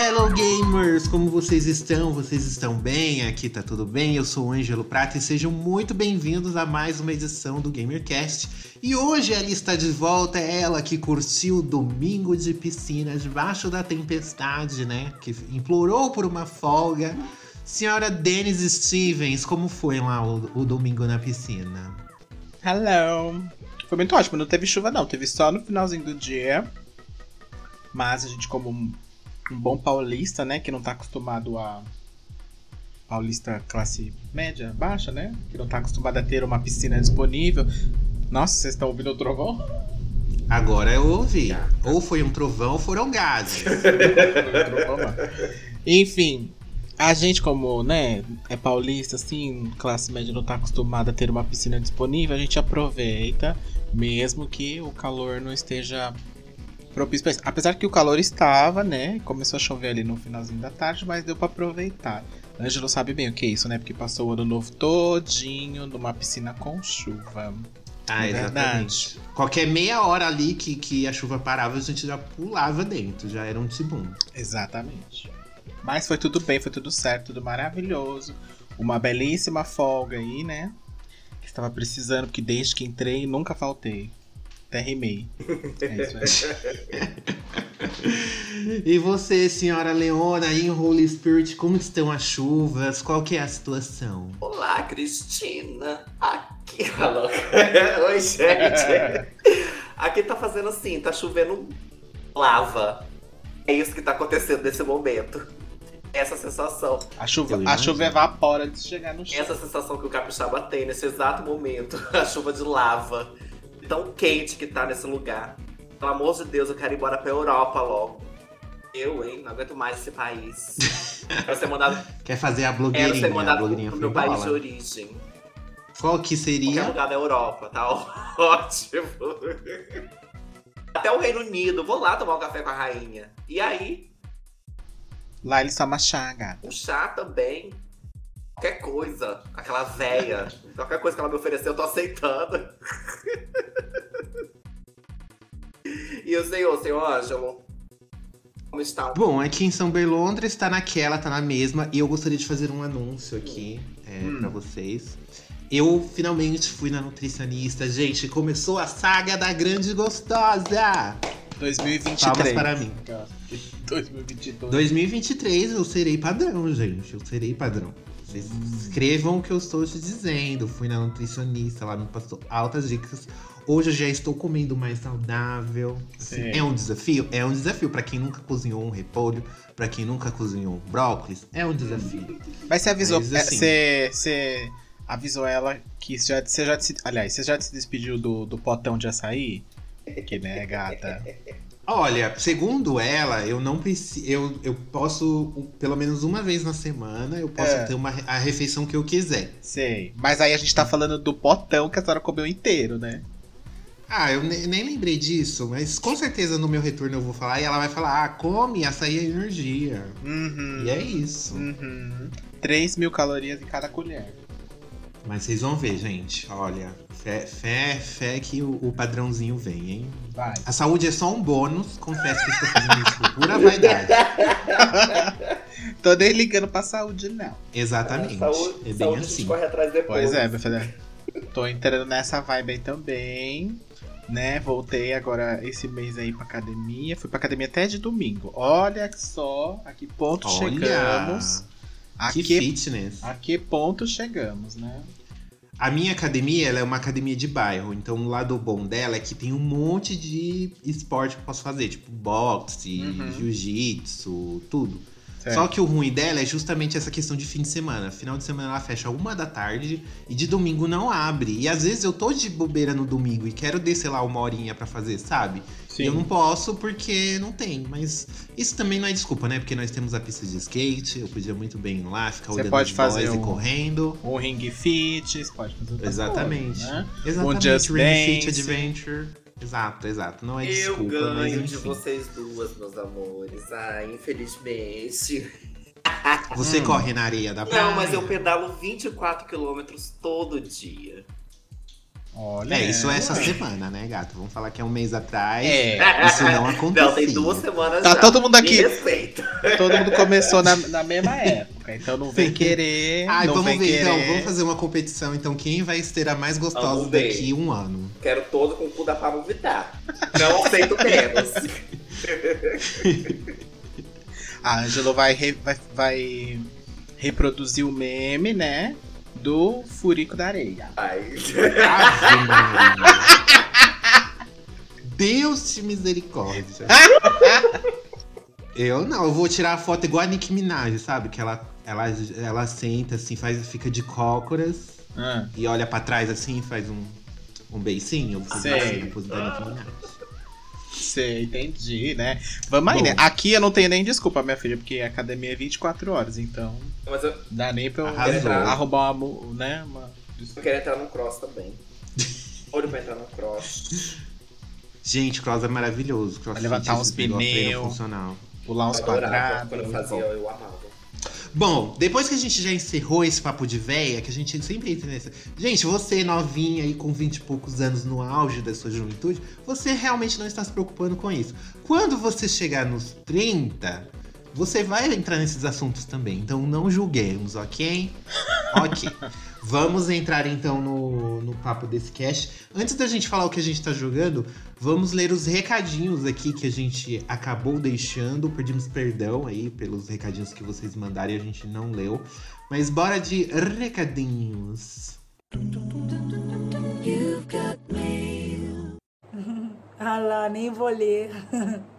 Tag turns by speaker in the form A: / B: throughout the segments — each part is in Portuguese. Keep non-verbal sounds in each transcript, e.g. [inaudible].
A: Hello gamers, como vocês estão? Vocês estão bem? Aqui tá tudo bem? Eu sou o Ângelo Prata e sejam muito bem-vindos a mais uma edição do GamerCast. E hoje ela está de volta, é ela que curtiu o domingo de piscina debaixo da tempestade, né? Que implorou por uma folga. Senhora Denise Stevens, como foi lá o, o domingo na piscina?
B: Hello! Foi muito ótimo, não teve chuva não, teve só no finalzinho do dia. Mas a gente, como um, bom paulista, né, que não tá acostumado a. Paulista classe média, baixa, né? Que não tá acostumado a ter uma piscina disponível. Nossa, vocês estão ouvindo o trovão?
A: Agora eu ouvi. Ou foi um trovão ou foram gases. [laughs]
B: Enfim, a gente, como né, é paulista, assim, classe média não tá acostumada a ter uma piscina disponível, a gente aproveita, mesmo que o calor não esteja propício pra isso. Apesar que o calor estava, né? Começou a chover ali no finalzinho da tarde, mas deu para aproveitar. Ângelo sabe bem o que é isso, né? Porque passou o ano novo todinho numa piscina com chuva.
A: Ah,
B: É
A: exatamente.
B: verdade.
A: Qualquer meia hora ali que, que a chuva parava, a gente já pulava dentro, já era um tibum.
B: Exatamente. Mas foi tudo bem, foi tudo certo, tudo maravilhoso. Uma belíssima folga aí, né? Que estava precisando, porque desde que entrei nunca faltei. Até rimei. [laughs] É isso aí.
A: E você, senhora Leona, aí em Holy Spirit, como estão as chuvas? Qual que é a situação?
C: Olá, Cristina. Aqui. [laughs] Alô. [laughs] Oi, gente. Aqui tá fazendo assim, tá chovendo lava. É isso que tá acontecendo nesse momento. Essa sensação.
B: A chuva, a chuva evapora antes de chegar no chão.
C: Essa sensação que o capixaba tem nesse exato momento. A chuva de lava. Tão quente que tá nesse lugar. Pelo amor de Deus, eu quero ir embora pra Europa logo. Eu, hein? Não aguento mais esse país. [laughs] Quero ser mandado,
A: Quer fazer a
C: quero
A: blogueirinha?
C: ser
A: A
C: mandado
A: blogueirinha
C: pro meu país de
A: bola.
C: origem.
A: Qual que
C: Qualquer
A: seria?
C: lugar da Europa, tá [laughs] ótimo. Até o Reino Unido, vou lá tomar um café com a rainha. E aí,
B: Lá eles tomam chá, gata.
C: um chá também. Qualquer coisa, aquela véia. Qualquer coisa que ela me ofereceu, eu tô aceitando. e o senhor, senhor Ângelo? Como está?
A: Bom, aqui em São Berlondres tá naquela, tá na mesma. E eu gostaria de fazer um anúncio aqui é,
B: Hum.
A: pra vocês. Eu finalmente fui na nutricionista. Gente, começou a saga da grande gostosa!
B: 2023.
A: Palmas para mim.
B: 2022.
A: 2023 eu serei padrão, gente. Eu serei padrão. Vocês escrevam o que eu estou te dizendo. Fui na nutricionista, ela me passou altas dicas. Hoje eu já estou comendo mais saudável. Assim,
B: Sim.
A: é um desafio? É um desafio para quem nunca cozinhou um repolho, para quem nunca cozinhou um brócolis. É um desafio.
B: Mas você avisou,
A: Mas,
B: é,
A: assim-
B: você, você avisou ela que você já, você já se, aliás, você já se despediu do, do potão de açaí? Que né, gata?
A: Olha, segundo ela, eu não preciso. Eu, eu posso, pelo menos uma vez na semana, eu posso
B: É.
A: ter uma, a refeição que eu quiser.
B: Sei. Mas aí a gente tá falando do potão que a senhora comeu inteiro, né?
A: Ah, eu ne- nem lembrei disso, mas com certeza no meu retorno eu vou falar e ela vai falar: ah, come, açaí é energia.
B: Uhum.
A: E é isso.
B: Uhum. 3 mil calorias em cada colher.
A: Mas vocês vão ver, gente. Olha, fé, fé, fé que o, o padrãozinho vem, hein?
B: Vai.
A: A saúde é só um bônus, confesso que estou fazendo isso por pura vaidade. [laughs]
B: Tô nem ligando pra saúde, não.
A: Exatamente.
C: Saúde,
A: é bem
C: saúde a
A: assim.
C: gente corre atrás depois.
B: Pois é, meu filho. Tô entrando nessa vibe aí também. Né? Voltei agora esse mês aí pra academia. Fui pra academia até de domingo. Olha só a que ponto
A: Olha,
B: chegamos. A
A: que,
B: que,
A: fitness.
B: a que ponto chegamos, né?
A: A minha academia, ela é uma academia de bairro. Então, o lado bom dela é que tem um monte de esporte que eu posso fazer. Tipo, boxe,
B: Uhum.
A: jiu-jitsu, tudo.
B: Certo.
A: Só que o ruim dela é justamente essa questão de fim de semana. Final de semana ela fecha uma da tarde e de domingo não abre. E às vezes eu tô de bobeira no domingo e quero descer lá uma horinha pra fazer, sabe?
B: Sim.
A: Eu não posso porque não tem. Mas isso também não é desculpa, né? Porque nós temos a pista de skate, eu podia muito bem ir lá, ficar
B: Você
A: olhando
B: pode
A: os
B: fazer
A: boys e
B: um-
A: correndo.
B: Um ring fit, você pode fazer
A: Exatamente.
B: coisa, né?
A: Exatamente.
B: Just
A: Ring Fit
B: Dance.
A: Adventure. Exato, exato. Não é
C: Eu
A: desculpa, mas
C: ganho de
A: enfim.
C: vocês duas, meus amores. Ai, infelizmente.
A: Você
B: Hum.
A: corre na areia da praia.
C: Não, mas eu pedalo 24 quilômetros todo dia.
B: Olha.
A: É, isso é essa semana, né, gato? Vamos falar que é um mês atrás.
B: É.
A: Isso não acontecia. [laughs]
C: Não, tem duas semanas
B: Tá
C: já.
B: todo mundo aqui. Todo mundo começou na, na mesma [laughs] época, então não vem querer.
A: Ai,
B: não
A: vamos
B: vem
A: ver
B: querer.
A: então, vamos fazer uma competição. Então, quem vai ser a mais gostosa
C: Vamos ver.
A: daqui um ano?
C: Quero todo com o cu da Pablo Vittar. Não aceito menos. [laughs]
B: A Angelo vai, re- vai, vai reproduzir o meme, né? Do Furico da Areia.
C: Ai. [laughs]
A: Deus te misericórdia. [laughs] Eu não, eu vou tirar a foto igual a Nicki Minaj, sabe? Que ela, ela, ela senta assim, faz, fica de cócoras
B: Ah,
A: e olha pra trás assim, faz um, um beicinho. Eu vou fazer
B: Sei.
A: assim, da Nicki Minaj.
B: Sei, entendi, né? Vamos aí,
A: Bom.
B: né? Aqui eu não tenho nem desculpa, minha filha, porque a academia é 24 horas, então
C: Mas eu,
B: dá nem pra eu
A: Arrasou.
B: arrumar uma, né? Uma...
C: eu quero entrar no cross também. [laughs] Olho pra entrar no cross.
A: Gente, cross é maravilhoso. Cross
B: Vai levantar uns pneu.
A: funcional.
B: Pular uns
C: adorava.
B: quadrados.
C: Quando eu fazia, eu amava.
A: Bom, depois que a gente já encerrou esse papo de véia, que a gente sempre entra nessa. Gente, você novinha aí com 20 e poucos anos no auge da sua juventude, você realmente não está se preocupando com isso. Quando você chegar nos 30, você vai entrar nesses assuntos também. Então não julguemos, ok? Ok. Vamos entrar então no, no papo desse cast. Antes da gente falar o que a gente tá jogando, vamos ler os recadinhos aqui que a gente acabou deixando. Pedimos perdão aí pelos recadinhos que vocês mandaram e a gente não leu. Mas bora de recadinhos. [laughs]
D: Ah lá, nem vou ler. [laughs]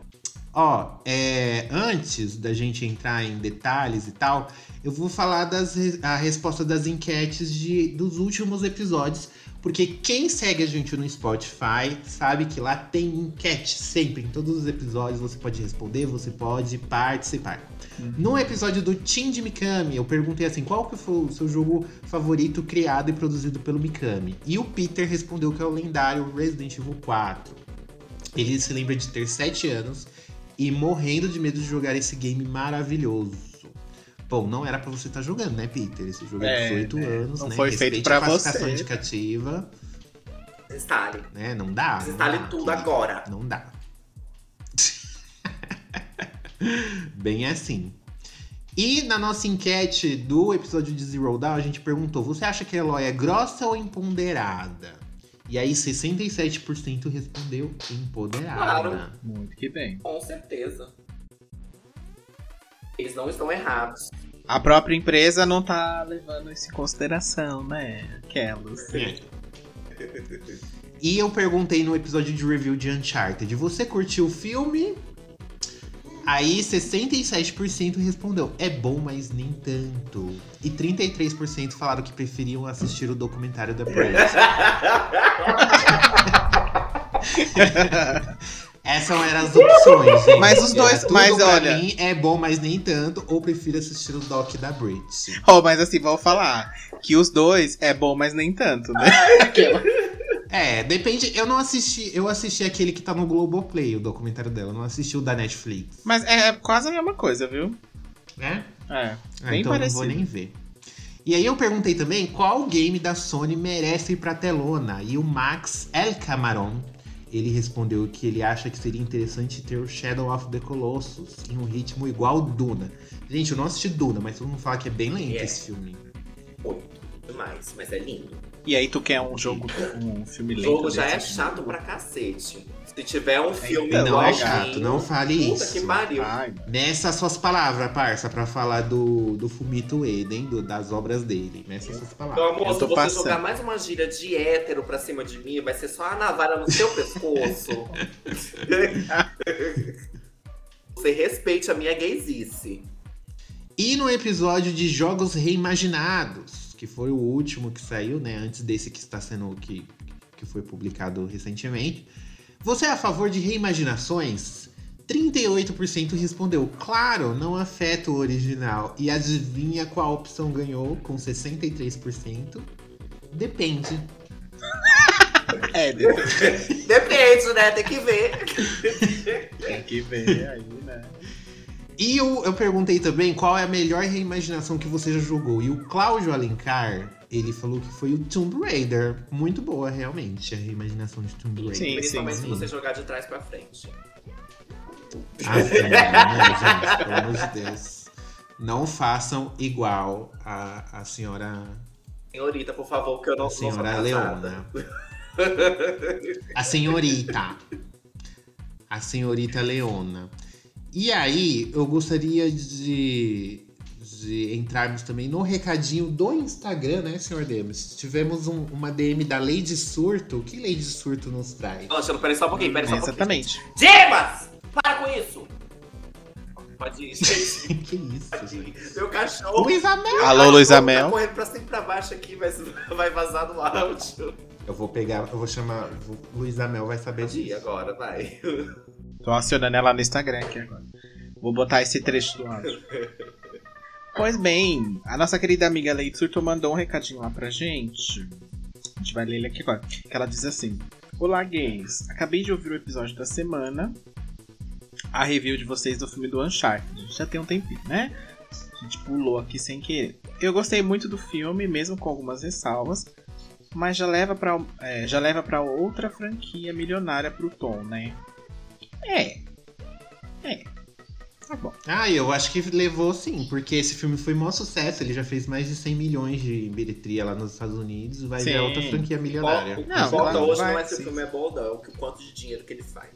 A: Ó, é, antes da gente entrar em detalhes e tal, eu vou falar das a resposta das enquetes de, dos últimos episódios, porque quem segue a gente no Spotify sabe que lá tem enquete sempre, em todos os episódios você pode responder, você pode participar. No episódio do Team de Mikami, eu perguntei assim, qual que foi o seu jogo favorito criado e produzido pelo Mikami? E o Peter respondeu que é o lendário Resident Evil 4. Ele se lembra de ter 7 anos e morrendo de medo de jogar esse game maravilhoso. Bom, não era pra você estar jogando, né, Peter? Esse jogo é,
B: É,
A: 18
B: né?
A: anos,
B: Não
A: né?
B: foi feito
A: Respeite
B: pra
A: a classificação
B: você.
A: indicativa,
C: Desinstale.
A: né? Não dá. dá,
C: tudo
A: querido.
C: agora.
A: Não dá. [laughs] Bem assim. E na nossa enquete do episódio de Zero Dawn, a gente perguntou: você acha que a Eloy é grossa ou empoderada? E aí, 67% respondeu empoderada.
C: Claro.
B: Muito que bem.
C: Com certeza. Eles não estão errados.
B: A própria empresa não tá levando isso em consideração, né? Aquelas.
A: É. E eu perguntei no episódio de review de Uncharted: você curtiu o filme? Aí 67% respondeu: é bom, mas nem tanto. E 33% falaram que preferiam assistir o documentário da Bridge. [laughs] Essas eram as opções, gente.
B: Mas os dois-
A: Era tudo
B: mas
A: pra
B: olha-
A: mim é bom, mas nem tanto. Ou prefiro assistir o doc da Bridge.
B: Oh, mas assim, vou falar que os dois é bom, mas nem tanto, né? [laughs]
A: É, depende. Eu não assisti. Eu assisti aquele que tá no Globoplay, o documentário dela. Eu não assisti o da Netflix.
B: Mas é quase a mesma coisa, viu?
A: Né?
B: É.
A: Ah,
B: Bem
A: então eu não vou
B: parecido.
A: nem ver. E aí eu perguntei também qual game da Sony merece ir pra telona. E o Max El Camarón, ele respondeu que ele acha que seria interessante ter o Shadow of the Colossus em um ritmo igual Duna. Gente, eu não assisti Duna, mas todo mundo fala que é bem lento
C: É.
A: esse filme.
C: Muito demais, mas é lindo.
B: E aí tu quer um jogo, um filme
C: O
B: lento?
C: jogo já é
B: desse?
C: chato pra cacete. Se tiver um filme
B: Então,
A: não,
B: é
A: gato, não fale
C: puta
A: isso.
C: que pariu.
B: Ai,
A: Nessas suas palavras, parça, pra falar do, do Fumito Eden, do- das obras dele. Nessas suas
C: Meu
A: palavras.
C: amor,
B: Eu
C: se você
B: passando.
C: jogar mais uma gíria de hétero pra cima de mim, vai ser só a navalha no seu pescoço. [laughs] você respeite a minha gaysice.
A: E no episódio de Jogos Reimaginados, que foi o último que saiu, né? Antes desse que está sendo que, que foi publicado recentemente. Você é a favor de reimaginações? 38% respondeu, claro, não afeta o original. E adivinha qual opção ganhou com 63%? Depende.
B: É, depende. [laughs]
C: Depende, né? Tem que ver.
B: Tem que ver aí, né?
A: E eu, eu perguntei também qual é a melhor reimaginação que você já jogou. E o Cláudio Alencar, ele falou que foi o Tomb Raider. Muito boa, realmente, a reimaginação de Tomb Raider.
B: Sim,
C: Principalmente
B: sim,
C: se
B: sim.
C: você jogar de trás pra frente.
A: Ah, sim, né, gente? Pelo amor de Deus. Não façam igual a, a senhora,
C: Senhorita, por favor, que eu não,
A: a
C: sou
A: senhora. Leona. A senhorita. A senhorita Leona. E aí, eu gostaria de, de entrarmos também no recadinho do Instagram, né, senhor Demis? Tivemos um- uma DM da Lady Surto. O que Lady Surto nos traz?
C: Ângelo, peraí só um pouquinho, peraí só um pouquinho.
B: Exatamente.
C: Dimas! Para com isso! Pode ir, [laughs] gente.
A: que isso, gente?
C: Meu cachorro.
A: Luísa Mel!
B: Alô,
C: Meu
B: Luísa
C: cachorro
B: Mel.
C: Tá correndo pra cima e pra baixo aqui, mas [laughs] vai vazar no áudio.
A: Eu vou pegar, eu vou chamar. vou- Luísa Mel vai saber
C: Pode ir
A: disso.
C: agora, vai. [laughs]
B: Tô acionando ela no Instagram aqui agora. Vou botar esse trecho do áudio. Pois bem, a nossa querida amiga Leite Surto mandou um recadinho lá pra gente. A gente vai ler ele aqui agora. Que ela diz assim: Olá, gays. Acabei de ouvir o episódio da semana. A review de vocês do filme do Uncharted. Já tem um tempinho, né? A gente pulou aqui sem querer. Eu gostei muito do filme, mesmo com algumas ressalvas. Mas já leva pra, é, já leva pra outra franquia milionária pro Tom, né? É. É. Tá bom.
A: Ah, eu acho que levou sim, porque esse filme foi maior sucesso. Ele já fez mais de 100 milhões de bilheteria lá nos Estados Unidos. Vai
B: Sim.
A: ver outra franquia milionária.
C: O que
B: Não,
C: hoje
B: vai,
C: não é se o filme é bom não, é o o quanto de dinheiro que ele faz.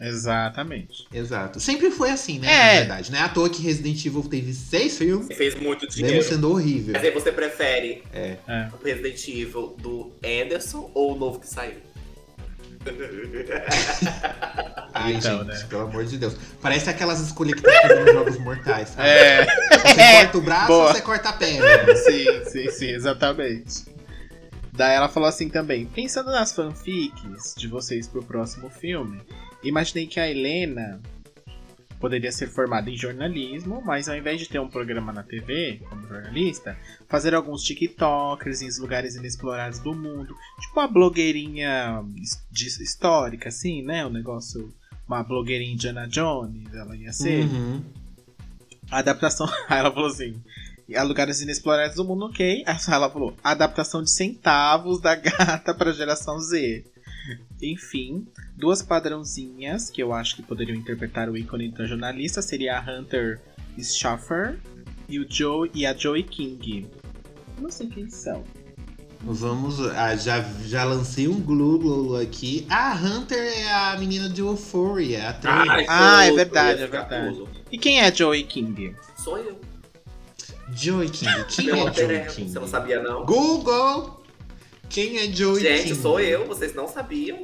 B: Exatamente.
A: Exato. Sempre foi assim, né?
B: É.
A: Na verdade. Não é à toa que Resident Evil teve seis filmes,
C: Ele fez muito
A: mesmo
C: dinheiro.
A: sendo horrível.
C: Mas aí você prefere
B: É.
C: o Resident Evil do Anderson ou o novo que saiu? [laughs]
A: Ai,
B: Então,
A: gente,
B: né?
A: pelo amor de Deus. Parece aquelas escolhas que tá fazendo jogos mortais. sabe?
B: É.
A: Você [laughs] corta o braço
B: Boa.
A: ou você corta a perna?
B: sim, sim, sim, exatamente. Daí ela falou assim também: pensando nas fanfics de vocês pro próximo filme, imaginei que a Helena poderia ser formada em jornalismo, mas ao invés de ter um programa na TV como jornalista, fazer alguns TikTokers em lugares inexplorados do mundo, tipo uma blogueirinha histórica, assim, né? Um negócio, uma blogueirinha Indiana Jones, ela ia ser.
A: Uhum.
B: A adaptação. Aí [laughs] ela falou assim. A lugares inexplorados do mundo, ok. Ela falou: adaptação de centavos da gata pra geração Z. Enfim, duas padrãozinhas que eu acho que poderiam interpretar o ícone da jornalista seria a Hunter Schaffer e, o Joe, e a Joey King. Não sei quem são.
A: Vamos. Ah, já, já lancei um Google aqui. Ah, Hunter é a menina de Euphoria, a trailer.
B: Ah, é
C: tudo,
B: verdade, é verdade. E quem é a Joey King?
C: Sou eu.
A: Joey King. Quem
C: Meu
A: é Joey King?
C: Você não sabia, não?
A: Google! Quem é Joey King?
C: Gente, sou eu, vocês não sabiam.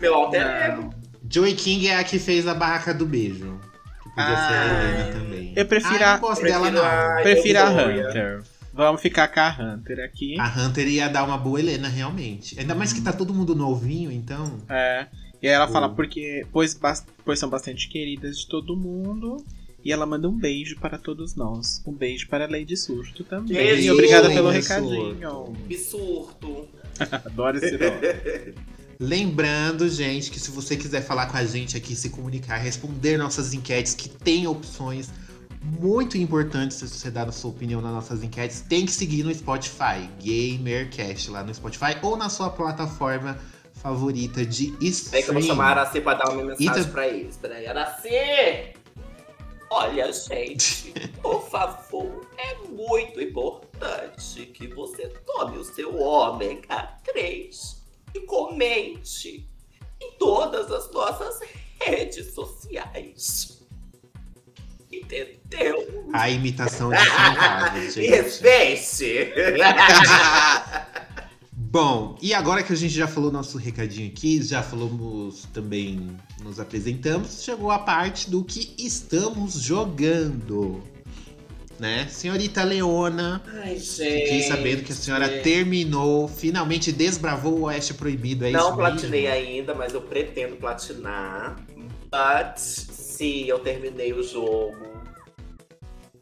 C: Meu alter ego.
A: Joey King é a que fez a barraca do beijo. Que podia ser a
B: Ah,
A: Helena também.
B: eu prefiro
A: ah,
B: a-
A: eu não gosto
C: Prefiro
A: dela, não.
C: a-
B: Prefiro a
C: Euphoria.
B: Hunter. Vamos ficar com a Hunter aqui.
A: A Hunter ia dar uma boa Helena, realmente. Ainda mais que tá todo mundo novinho, então.
B: É. E aí ela fala porque pois, pois são bastante queridas de todo mundo. E ela manda um beijo para todos nós. Um beijo para a Lady Surto também.
C: Beijo,
B: E obrigada pelo
A: Lady
B: recadinho.
C: Me surto. [laughs]
B: Adoro esse nome. [laughs]
A: Lembrando, gente, que se você quiser falar com a gente aqui, se comunicar, responder nossas enquetes, que tem opções muito importantes se você dar a sua opinião nas nossas enquetes, tem que seguir no Spotify, GamerCast, lá no Spotify, ou na sua plataforma favorita de
C: Vem que eu vou chamar a Araci pra dar uma mensagem
A: Eita.
C: pra eles. Peraí, Araci! Olha, gente, [laughs] por favor, é muito importante que você tome o seu ômega 3 e comente em todas as nossas redes sociais. Entendeu?
A: A imitação de [laughs] fantasma, gente.
C: respeite! [laughs]
A: Bom, e agora que a gente já falou nosso recadinho aqui, já falamos também, nos apresentamos, chegou a parte do que estamos jogando. né? Senhorita Leona,
C: Ai, gente.
A: fiquei sabendo que a senhora terminou, finalmente desbravou o Oeste Proibido, é
C: Não platinei
A: mesmo?
C: ainda, mas eu pretendo platinar. But, se eu terminei o jogo.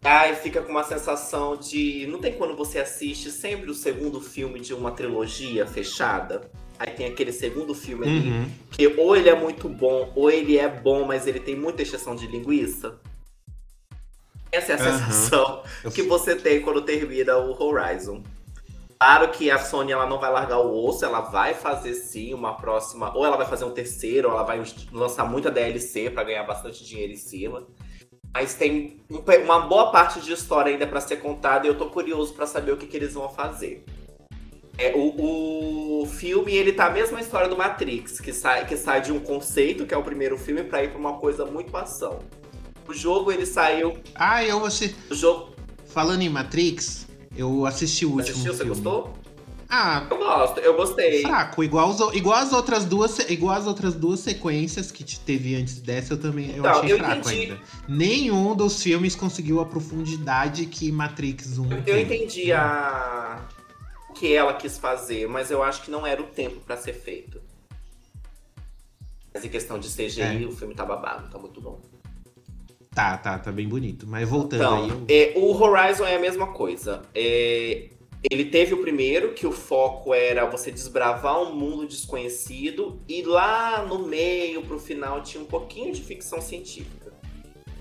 C: Ai, fica com uma sensação de. Não tem quando você assiste sempre o segundo filme de uma trilogia fechada? Aí tem aquele segundo filme ali,
A: Uhum.
C: que ou ele é muito bom, ou ele é bom, mas ele tem muita exceção de linguiça. Essa é a
A: Aham.
C: sensação
A: Eu-
C: que você tem quando termina o Horizon. Claro que a Sony ela não vai largar o osso, ela vai fazer sim uma próxima, ou ela vai fazer um terceiro, ou ela vai lançar muita DLC pra ganhar bastante dinheiro em cima. Mas tem um uma boa parte de história ainda pra ser contada e eu tô curioso pra saber o que, que eles vão fazer. É, o, o filme, ele tá a mesma história do Matrix, que sai, que sai de um conceito, que é o primeiro filme, pra ir pra uma coisa muito ação. O jogo, ele saiu.
A: Ah, eu assi-
C: O jogo.
A: falando em Matrix, eu assisti o último
C: Assistiu? Você
A: filme.
C: gostou?
A: Ah,
C: Eu gosto, eu gostei.
A: fraco, igual, os igual as outras duas, igual as outras duas sequências que te- teve antes dessa, eu também eu
C: Então,
A: achei
C: eu
A: fraco
C: entendi.
A: ainda. Nenhum dos filmes conseguiu a profundidade que Matrix 1
C: Eu, eu entendi a... o que ela quis fazer, mas eu acho que não era o tempo pra ser feito. Mas em questão de CGI,
A: É.
C: o filme tá babado, tá muito bom.
A: Tá, tá, tá bem bonito. Mas voltando aí,
C: Então,
A: eu...
C: é, o Horizon é a mesma coisa. É, ele teve o primeiro, que o foco era você desbravar um mundo desconhecido, e lá no meio, pro final, tinha um pouquinho de ficção científica.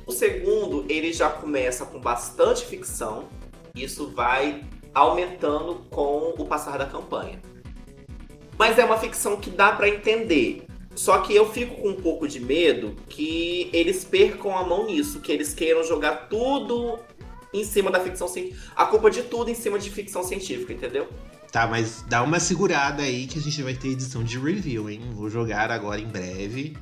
C: O segundo, ele já começa com bastante ficção, e isso vai aumentando com o passar da campanha. Mas é uma ficção que dá pra entender. Só que eu fico com um pouco de medo que eles percam a mão nisso, que eles queiram jogar tudo em cima da ficção científica. A culpa de tudo em cima de ficção científica, entendeu?
A: Tá, mas dá uma segurada aí que a gente vai ter edição de review, hein? Vou jogar agora em breve.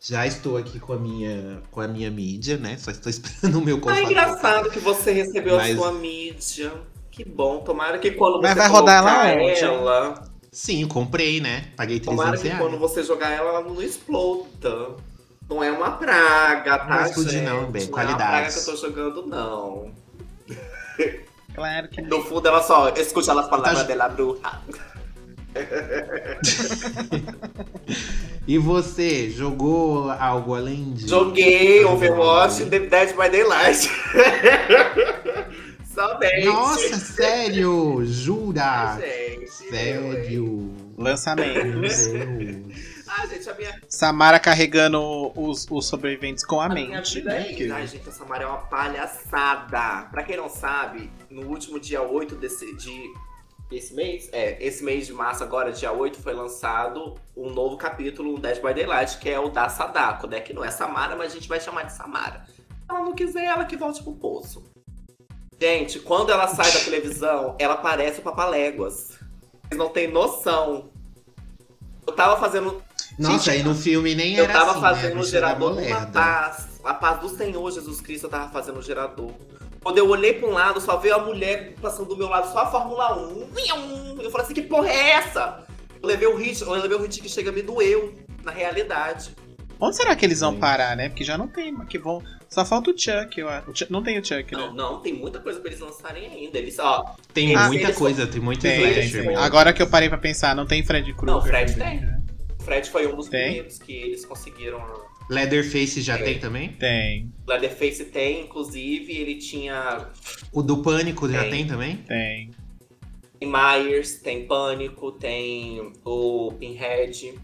A: Já estou aqui com a minha, com a minha mídia, né? Só estou [laughs] esperando o meu
C: Ah,
A: computador.
C: engraçado que você recebeu
A: Mas-
C: a sua mídia. Que bom. Tomara que quando
B: Mas
C: você
B: vai rodar ela
C: ela,
A: Sim, comprei, né? Paguei 300
C: tomara que
A: reais.
C: quando você jogar ela, ela não exploda. Não é uma praga, tá,
A: Não explodir não, bem,
C: Não é uma praga que eu tô jogando, não. [laughs]
B: Claro que
C: No fundo, ela só escuta as palavras
A: Tá-
C: dela bruxa. [laughs]
A: E você, jogou algo além de...
C: Joguei Overwatch e The Dead by Daylight. [laughs] Somente.
A: Nossa, sério? Jura?
C: Gente.
A: Sério? Meu
B: lançamentos.
A: Deus.
C: Ah, gente, a minha,
B: Samara carregando os, os sobreviventes com a,
C: a minha
B: mente.
C: vida
B: né?
C: é
B: Que-.
C: Ai, gente, essa Maria é uma palhaçada. Pra quem não sabe, no último dia 8 desse, de, desse mês, é, esse mês de março agora, dia 8, foi lançado um novo capítulo no Dead by Daylight, que é o da Sadako, né? Que não é Samara, mas a gente vai chamar de Samara. Se ela não quiser, ela que volte pro poço. Gente, quando ela sai da televisão, ela parece o Papaléguas. Vocês não têm noção. Eu tava fazendo
A: Nossa, aí no filme nem
C: eu
A: era
C: tava
A: assim,
C: fazendo
A: né?
C: o gerador
A: lerda.
C: paz. A paz do Senhor Jesus Cristo eu tava fazendo o gerador. Quando eu olhei pra um lado, só veio a mulher passando do meu lado, só a Fórmula 1. Eu falei assim, que porra é essa? Eu levei o hit, eu levei o hit que chega me doeu, na realidade.
B: Onde será que eles vão
A: Sim.
B: parar, né? Porque já não tem, que vão. Só falta o Chuck, eu acho. Chuck- Não tem o Chuck,
C: Não,
B: né?
C: não, tem muita coisa pra eles lançarem ainda. Eles, ó,
A: Tem
B: Ah,
A: muita
C: eles-
A: coisa, tem muito
B: Tem,
A: slasher
C: tem.
B: Agora que eu parei pra pensar, não tem Fred Krueger.
C: Não, Fred
B: também,
C: tem.
B: né?
C: O Fred foi um dos
B: Tem?
C: primeiros que eles conseguiram.
A: Leatherface já
C: É.
A: tem também?
B: Tem,
C: Leatherface tem, inclusive, ele tinha
A: O do Pânico já
C: Tem.
A: tem também?
B: tem.
C: Tem Myers, tem Pânico, tem o Pinhead,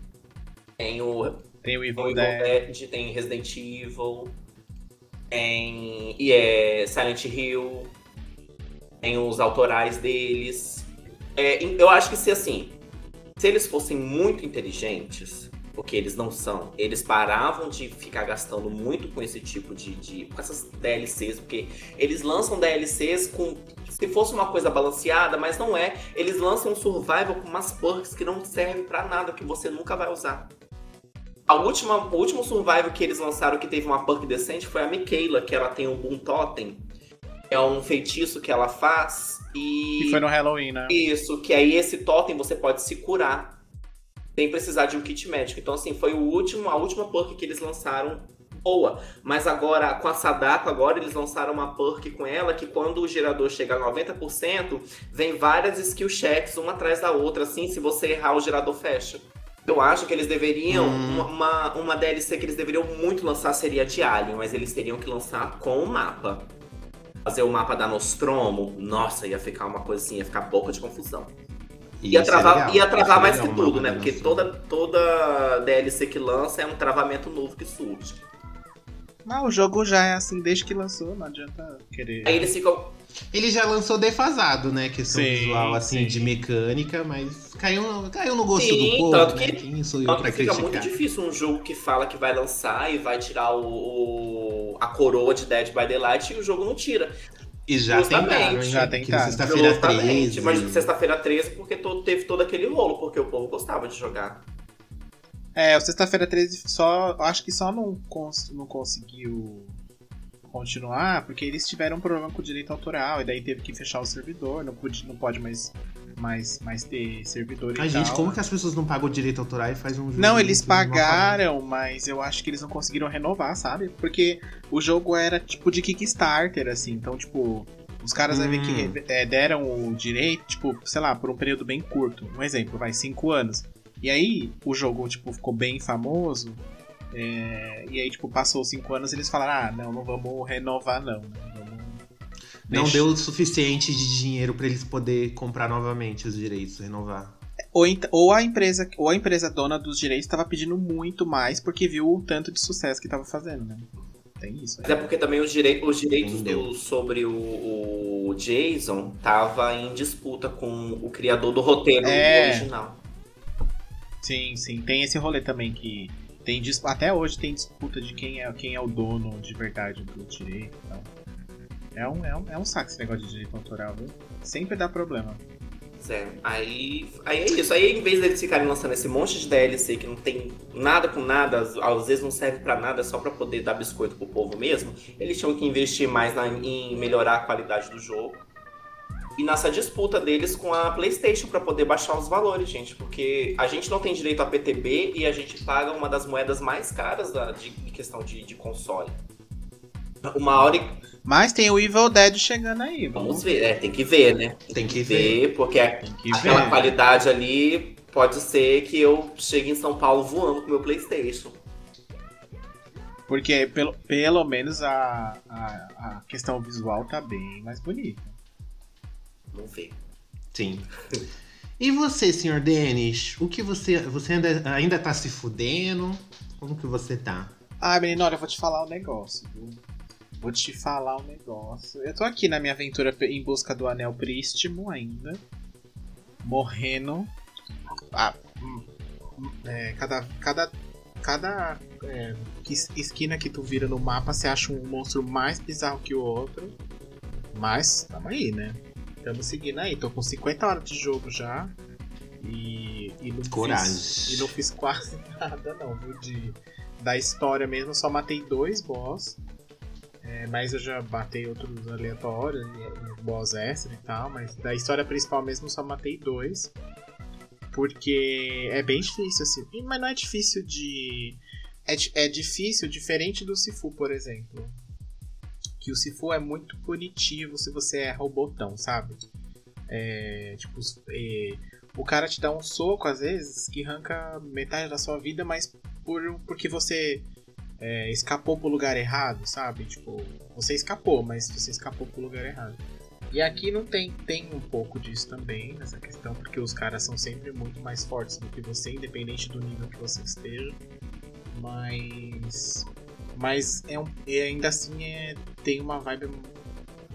C: tem o
B: Tem o
C: o
B: Evil
C: Evil
B: Dead.
C: Dead, tem Resident Evil, tem e é Silent Hill, tem os autorais deles. É, eu acho que se assim, se eles fossem muito inteligentes, porque eles não são, eles paravam de ficar gastando muito com esse tipo de, de com essas DLCs, porque eles lançam DLCs com se fosse uma coisa balanceada, mas não é. Eles lançam um survival com umas perks que não servem pra nada, que você nunca vai usar. A última, o último survival que eles lançaram que teve uma perk decente foi a Michaela, que ela tem um Boom Totem. É um feitiço que ela faz e.
B: Que foi no Halloween, né?
C: Isso, que aí esse totem você pode se curar sem precisar de um kit médico. Então, assim, foi o último, a última perk que eles lançaram boa. Mas agora, com a Sadako, agora eles lançaram uma perk com ela que quando o gerador chega a 90%, vem várias skill checks uma atrás da outra, assim, se você errar o gerador fecha. Eu acho que eles deveriam.
A: Hum.
C: Uma, uma DLC que eles deveriam muito lançar seria de Alien, mas eles teriam que lançar com o mapa. Fazer o mapa da Nostromo, nossa, ia ficar uma coisa assim, ia ficar boca de confusão. Ia
A: Isso é
C: travar,
A: legal.
C: ia travar
A: é
C: mais
A: legal,
C: que tudo, né? Porque toda, toda DLC que lança é um travamento novo que surge.
B: Mas o jogo já é assim desde que lançou, não adianta querer.
C: Aí eles ficam.
A: Ele já lançou defasado, né? Questão
B: Sim,
A: visual, assim,
B: sim.
A: de mecânica, mas caiu, caiu no gosto
C: Sim,
A: do povo,
C: tanto
A: né?
C: que-
A: Quem sou eu
C: Tanto
A: pra
C: que fica
A: criticar?
C: muito difícil um jogo que fala que vai lançar e vai tirar o, o- a coroa de Dead by Daylight e o jogo não tira.
A: E já
C: Justamente.
A: tentaram?
B: Já tentaram.
A: Sexta-feira
C: Justamente.
A: 13.
C: Mas sexta-feira 13 porque todo- teve todo aquele rolo, porque o povo gostava de jogar.
B: É, o Sexta-feira 13 só. Acho que só não, cons- não conseguiu continuar porque eles tiveram um problema com o direito autoral e daí teve que fechar o servidor, não, pude, não pode mais, mais, mais ter servidor e
A: Ai, gente,
B: tal.
A: como que as pessoas não pagam o direito autoral e fazem um jogo?
B: Não, eles pagaram, mas eu acho que eles não conseguiram renovar, sabe? Porque o jogo era tipo de Kickstarter, assim. Então, tipo, os caras vai ver
A: Hum.
B: que é, deram o direito, tipo, sei lá, por um período bem curto. Um exemplo, vai, cinco anos. E aí, o jogo, tipo, ficou bem famoso. é, e aí, tipo, passou cinco anos eles falaram, ah, não, não vamos renovar, não. né?
A: Não deu o suficiente de dinheiro pra eles poder comprar novamente os direitos, renovar.
B: Ou, ou a empresa, ou a empresa dona dos direitos estava pedindo muito mais porque viu o tanto de sucesso que tava fazendo, né? Tem isso.
C: Mas é porque também os, direi- os direitos do- sobre o, o Jason tava em disputa com o criador do roteiro
B: É.
C: original.
B: Sim, sim. Tem esse rolê também que tem até hoje tem disputa de quem é, quem é o dono de verdade do direito e tal. É um, é, um, é um saco esse negócio de direito autoral, viu? Sempre dá problema.
C: É, aí, aí é isso. Aí em vez deles ficarem lançando esse monte de DLC que não tem nada com nada, às, vezes não serve pra nada, é só pra poder dar biscoito pro povo mesmo, eles tinham que investir mais na- em melhorar a qualidade do jogo. E nessa disputa deles com a PlayStation pra poder baixar os valores, gente, porque a gente não tem direito a PTB e a gente paga uma das moedas mais caras da, de, de questão de, de console. Uma hora e
B: Mas tem o Evil Dead chegando aí,
C: vamos ver, é, tem que ver, né?
A: Tem que ver.
C: Ver, porque é
B: Tem que
C: Aquela
B: ver.
C: qualidade ali pode ser que eu chegue em São Paulo voando com meu Playstation.
B: Porque pelo, pelo menos a, a, a questão visual tá bem mais bonita.
C: Vamos ver.
A: Sim. E você, senhor Denis? O que você. Você ainda, ainda tá se fudendo? Como que você tá?
B: Ah, menina, olha, eu vou te falar um negócio, viu? Vou te falar um negócio. Eu tô aqui na minha aventura em busca do anel prístimo ainda. Morrendo. Ah, hum, hum, é, cada. Cada. Cada é, es- esquina que tu vira no mapa, você acha um monstro mais bizarro que o outro. Mas, tamo aí, né? Tamo seguindo aí. Tô com 50 horas de jogo já. E. e não
A: Coragem.
B: Fiz, e não fiz quase [laughs] nada, não, viu? De, da história mesmo, só matei dois boss. É, mas eu já matei outros aleatórios, boss extra e tal. Mas da história principal mesmo, só matei dois. Porque é bem difícil, assim. Mas não é difícil de. É, é difícil, diferente do Sifu, por exemplo. Que o Sifu é muito punitivo se você erra o botão, sabe? É, tipo, é, o cara te dá um soco, às vezes, que arranca metade da sua vida, mas por, porque você é, escapou pro lugar errado, sabe? Tipo, você escapou, mas você escapou pro lugar errado. E aqui não tem, tem um pouco disso também, nessa questão, porque os caras são sempre muito mais fortes do que você, independente do nível que você esteja. Mas. Mas é um, e ainda assim é, tem uma vibe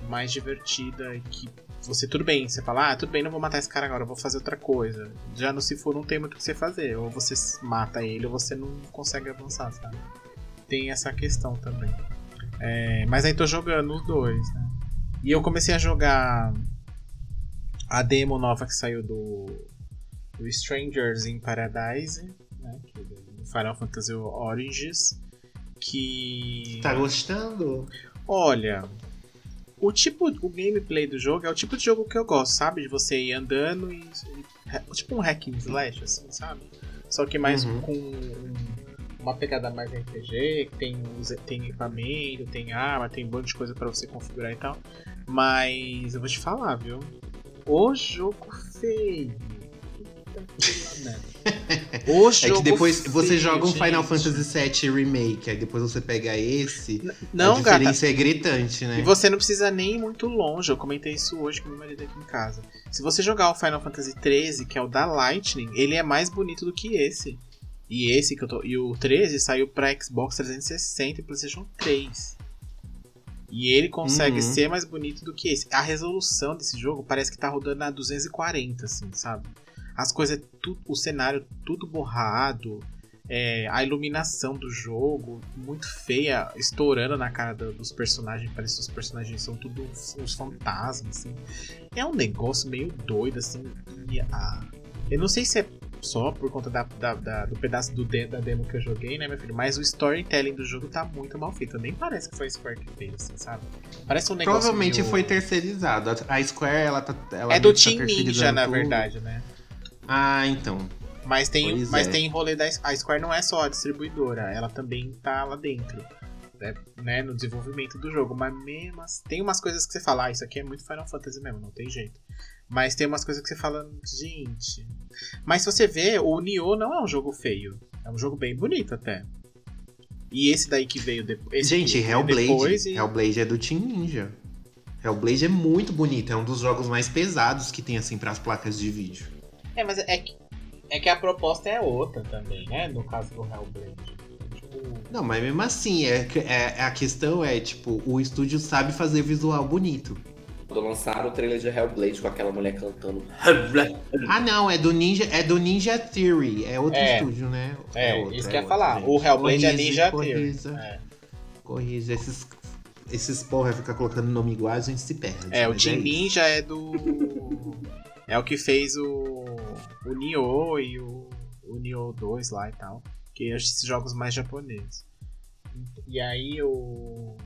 B: mais divertida que você tudo bem, você fala, ah, tudo bem, não vou matar esse cara agora, vou fazer outra coisa. Já no Sifu não tem muito o que você fazer, ou você mata ele ou você não consegue avançar, sabe? Tem essa questão também. É, mas aí tô jogando os dois, né? E eu comecei a jogar a demo nova que saiu do, do Strangers in Paradise, né? Que é do Final Fantasy Origins. Que.
A: Tá gostando?
B: Olha, o tipo, o gameplay do jogo é o tipo de jogo que eu gosto, sabe? De você ir andando e. e- tipo um hack and slash, assim, sabe? Só que mais
A: Uhum.
B: com um, uma pegada mais RPG, que tem, tem equipamento, tem arma, tem um monte de coisa para você configurar e tal. Mas eu vou te falar, viu? O jogo feio.
A: O jogo [laughs] é que depois
B: feio,
A: você joga um
B: gente.
A: Final Fantasy VII Remake, aí depois você pega esse.
B: Não,
A: a
B: gata.
A: diferença é gritante, né?
B: E você não precisa nem ir muito longe. Eu comentei isso hoje com meu marido aqui em casa. Se você jogar o Final Fantasy XIII, que é o da Lightning, ele é mais bonito do que esse. E esse que eu tô. E o 13 saiu pra Xbox 360 e PlayStation 3. E ele consegue
A: Uhum.
B: ser mais bonito do que esse. A resolução desse jogo parece que tá rodando a 240, assim, sabe? As coisas, tudo, o cenário tudo borrado, é, a iluminação do jogo muito feia, estourando na cara do- dos personagens. Parece que os personagens são tudo uns, uns fantasmas, assim. É um negócio meio doido, assim. E a- eu não sei se é só por conta da, da- da- do pedaço do de- da demo que eu joguei, né, meu filho? Mas o storytelling do jogo tá muito mal feito. Nem parece que foi a Square que fez, assim, sabe? Parece um negócio.
A: Provavelmente
B: meio-
A: foi terceirizado. A- Square, ela tá. Ela
B: É do
A: tá
B: Team Ninja,
A: terceirizando
B: na verdade, né?
A: Ah, então.
B: Mas tem,
A: Pois
B: mas
A: é.
B: tem rolê da a Square não é só a distribuidora, ela também tá lá dentro, né, né, no desenvolvimento do jogo. Mas mesmo assim, tem umas coisas que você fala, ah, isso aqui é muito Final Fantasy mesmo, não tem jeito. Mas tem umas coisas que você fala, gente. Mas se você vê, o Nioh não é um jogo feio, é um jogo bem bonito até. E esse daí que veio depois.
A: Gente, Hellblade.
B: depois e-
A: Hellblade é do Team Ninja. Hellblade é muito bonito, é um dos jogos mais pesados que tem assim pras placas de vídeo.
B: É, mas é que, é que a proposta é outra também, né? No caso do Hellblade. Tipo,
A: Não, mas mesmo assim, é, é- a questão é, tipo, o estúdio sabe fazer visual bonito.
C: Quando lançaram o trailer de Hellblade com aquela mulher cantando.
A: Ah, não, é do Ninja, é do Ninja Theory, é outro
B: É.
A: estúdio, né?
B: É,
A: outro,
B: isso
A: é
B: que eu ia
A: outro,
B: falar.
A: gente.
B: O Hellblade é
A: Corrige,
B: Ninja Theory.
A: corrija,
B: É.
A: Corrija, esses, esses porra ficar colocando nome igual, a gente se perde.
B: É, o Team
A: isso.
B: Ninja é do. [laughs] é o que fez o. O Nioh e o. O Nioh 2 lá e tal. Que é esses jogos mais japoneses. E aí o.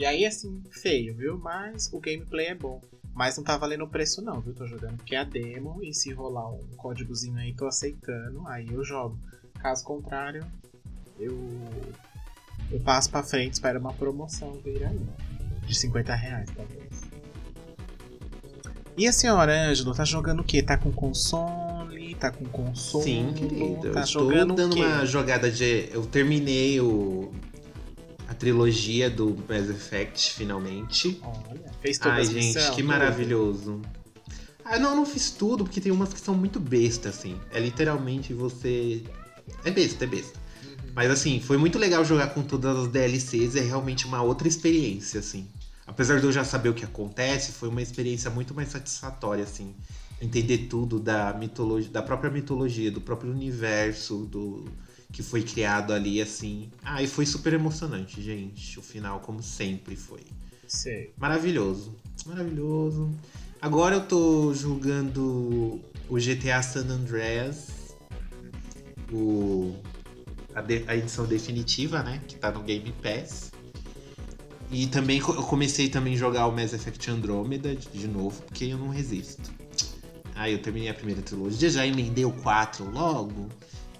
B: E aí, assim, feio, viu? Mas o gameplay é bom. Mas não tá valendo o preço, não, viu? Tô jogando porque é a demo. E se rolar um códigozinho aí, tô aceitando. Aí eu jogo. Caso contrário, eu. Eu passo pra frente, espero uma promoção vir aí. De 50 reais, talvez. E a senhora, Ângelo, tá jogando o quê? Tá com console? Tá com console?
A: Sim, querido. Eu
B: Tá
A: estou
B: jogando
A: dando uma jogada de. Eu terminei o. Trilogia do Mass Effect, finalmente.
B: Olha, fez todas
A: Ai, gente, que maravilhoso. Ah, não, não fiz tudo, porque tem umas que são muito besta, assim. É literalmente você. É besta, é besta.
B: Uhum.
A: Mas assim, foi muito legal jogar com todas as DLCs, é realmente uma outra experiência, assim. Apesar de eu já saber o que acontece, foi uma experiência muito mais satisfatória, assim. Entender tudo da mitologia, da própria mitologia, do próprio universo, do que foi criado ali, assim. Ah, e foi super emocionante, gente. O final, como sempre, foi.
B: Sei.
A: Maravilhoso. Maravilhoso. Agora eu tô jogando o GTA San Andreas. O, a, de- a edição definitiva, né? Que tá no Game Pass. E também eu comecei também a jogar o Mass Effect Andromeda de, de novo, porque eu não resisto. Aí eu terminei a primeira trilogia, já emendei o 4 logo.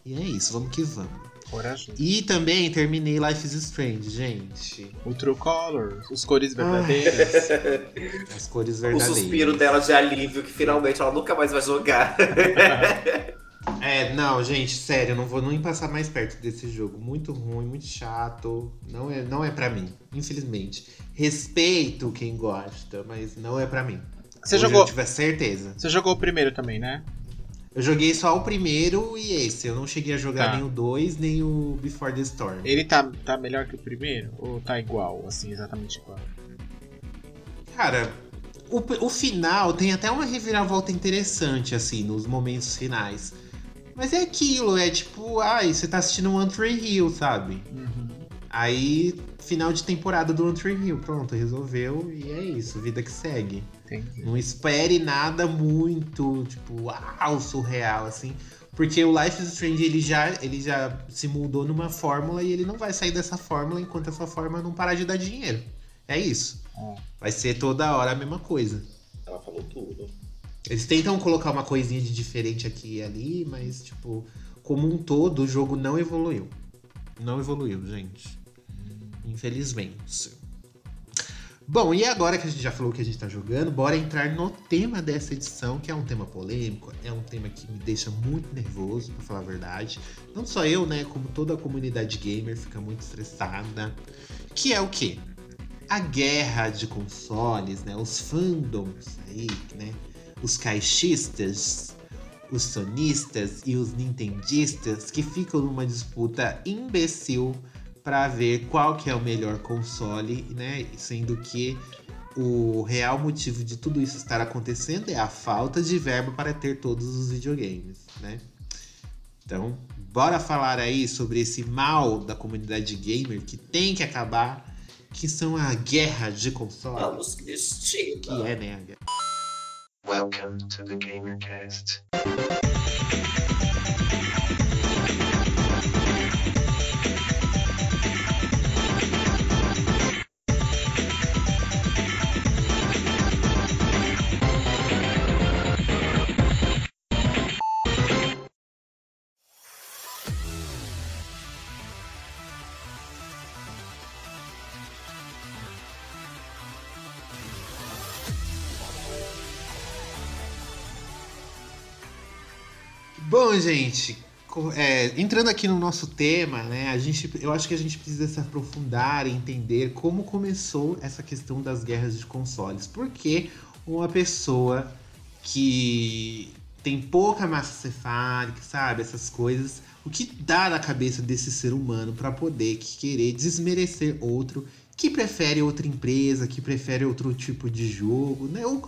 A: E é isso, vamos que vamos.
B: Corajoso.
A: E também terminei Life is Strange, gente.
B: O True Colors, os cores verdadeiras. [laughs]
A: As cores
C: O
A: verdadeiras.
C: suspiro dela de alívio que finalmente ela nunca mais vai jogar. [laughs]
A: É, não, gente, sério, eu não vou nem passar mais perto desse jogo. Muito ruim, muito chato. Não é, não é para mim, infelizmente. Respeito quem gosta, mas não é pra mim.
B: Você
A: Hoje
B: jogou-
A: Eu tive a certeza.
B: Você jogou o primeiro também, né?
A: Eu joguei só o primeiro e esse. Eu não cheguei a jogar
B: Tá.
A: nem o 2, nem o Before the Storm.
B: Ele tá, tá melhor que o primeiro? Ou tá igual, assim, exatamente igual?
A: Cara, o, o final tem até uma reviravolta interessante, assim, nos momentos finais. Mas é aquilo, é tipo, ai, você tá assistindo One Tree Hill, sabe?
B: Uhum.
A: Aí, final de temporada do One Tree Hill, pronto, resolveu e é isso, vida que segue.
B: Entendi.
A: Não espere nada muito, tipo, uau, surreal, assim. Porque o Life is Strange, ele já, ele já se mudou numa fórmula e ele não vai sair dessa fórmula enquanto essa fórmula não parar de dar dinheiro. É isso.
B: É.
A: Vai ser toda hora a mesma coisa.
C: Ela falou tudo.
A: Eles tentam colocar uma coisinha de diferente aqui e ali, mas, tipo, como um todo, o jogo não evoluiu. Não evoluiu, gente. Infelizmente. Bom, e agora que a gente já falou que a gente tá jogando, bora entrar no tema dessa edição, que é um tema polêmico, é um tema que me deixa muito nervoso, pra falar a verdade. Não só eu, né, como toda a comunidade gamer fica muito estressada. Que é o quê? A guerra de consoles, né, os fandoms aí, né, os caixistas, os sonistas e os nintendistas que ficam numa disputa imbecil para ver qual que é o melhor console, né? Sendo que o real motivo de tudo isso estar acontecendo é a falta de verbo para ter todos os videogames, né? Então, bora falar aí sobre esse mal da comunidade gamer que tem que acabar, que são a guerra de consoles.
C: Vamos, Cristina.
A: Que é, né? a guerra.
E: Welcome to the GamerCast.
A: Bom, gente, é, entrando aqui no nosso tema, né, a gente, eu acho que a gente precisa se aprofundar e entender como começou essa questão das guerras de consoles. Porque uma pessoa que tem pouca massa cefálica, sabe, essas coisas, o que dá na cabeça desse ser humano para poder querer desmerecer outro que prefere outra empresa, que prefere outro tipo de jogo, né? O,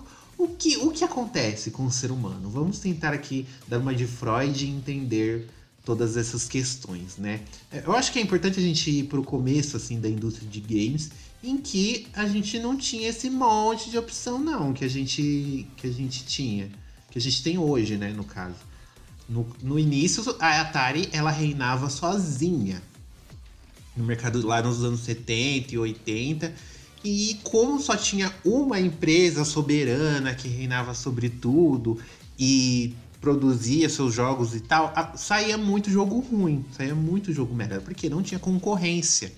A: o que, o que acontece com o ser humano? Vamos tentar aqui dar uma de Freud e entender todas essas questões, né? É, Eu acho que é importante a gente ir pro começo, assim, da indústria de games, em que a gente não tinha esse monte de opção, não, que a gente, que a gente tinha. Que a gente tem hoje, né, no caso. No, no início, a Atari, ela reinava sozinha no mercado lá nos anos 70 e 80. E como só tinha uma empresa soberana que reinava sobre tudo e produzia seus jogos e tal, saía muito jogo ruim, saía muito jogo merda, porque não tinha concorrência.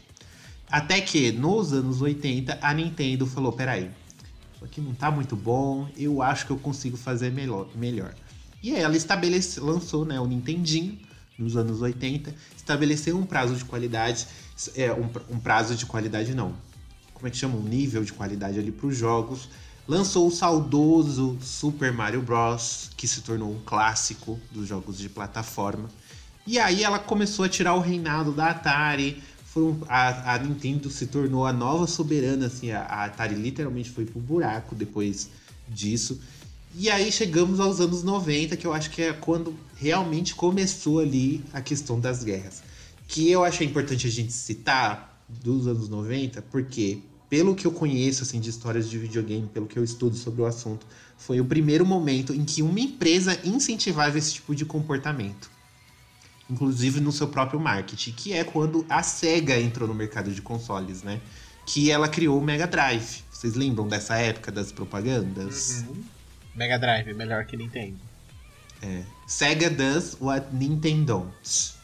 A: Até que nos anos 80 a Nintendo falou: peraí, isso aqui não tá muito bom, eu acho que eu consigo fazer melhor. melhor. E ela estabelece, lançou né, o Nintendinho nos anos 80, estabeleceu um prazo de qualidade, é, um, um prazo de qualidade não, como é que chama? Um nível de qualidade ali para os jogos. Lançou o saudoso Super Mario Bros, que se tornou um clássico dos jogos de plataforma. E aí ela começou a tirar o reinado da Atari. Foram, a, a Nintendo se tornou a nova soberana, assim, a, a Atari literalmente foi pro buraco depois disso. E aí chegamos aos anos 90, que eu acho que é quando realmente começou ali a questão das guerras. Que eu acho importante a gente citar dos anos 90, porque pelo que eu conheço assim de histórias de videogame, pelo que eu estudo sobre o assunto, foi o primeiro momento em que uma empresa incentivava esse tipo de comportamento. Inclusive no seu próprio marketing, que é quando a Sega entrou no mercado de consoles, né? Que ela criou o Mega Drive. Vocês lembram dessa época das propagandas?
B: Mega Drive, melhor que Nintendo.
A: Sega does what Nintendo don't.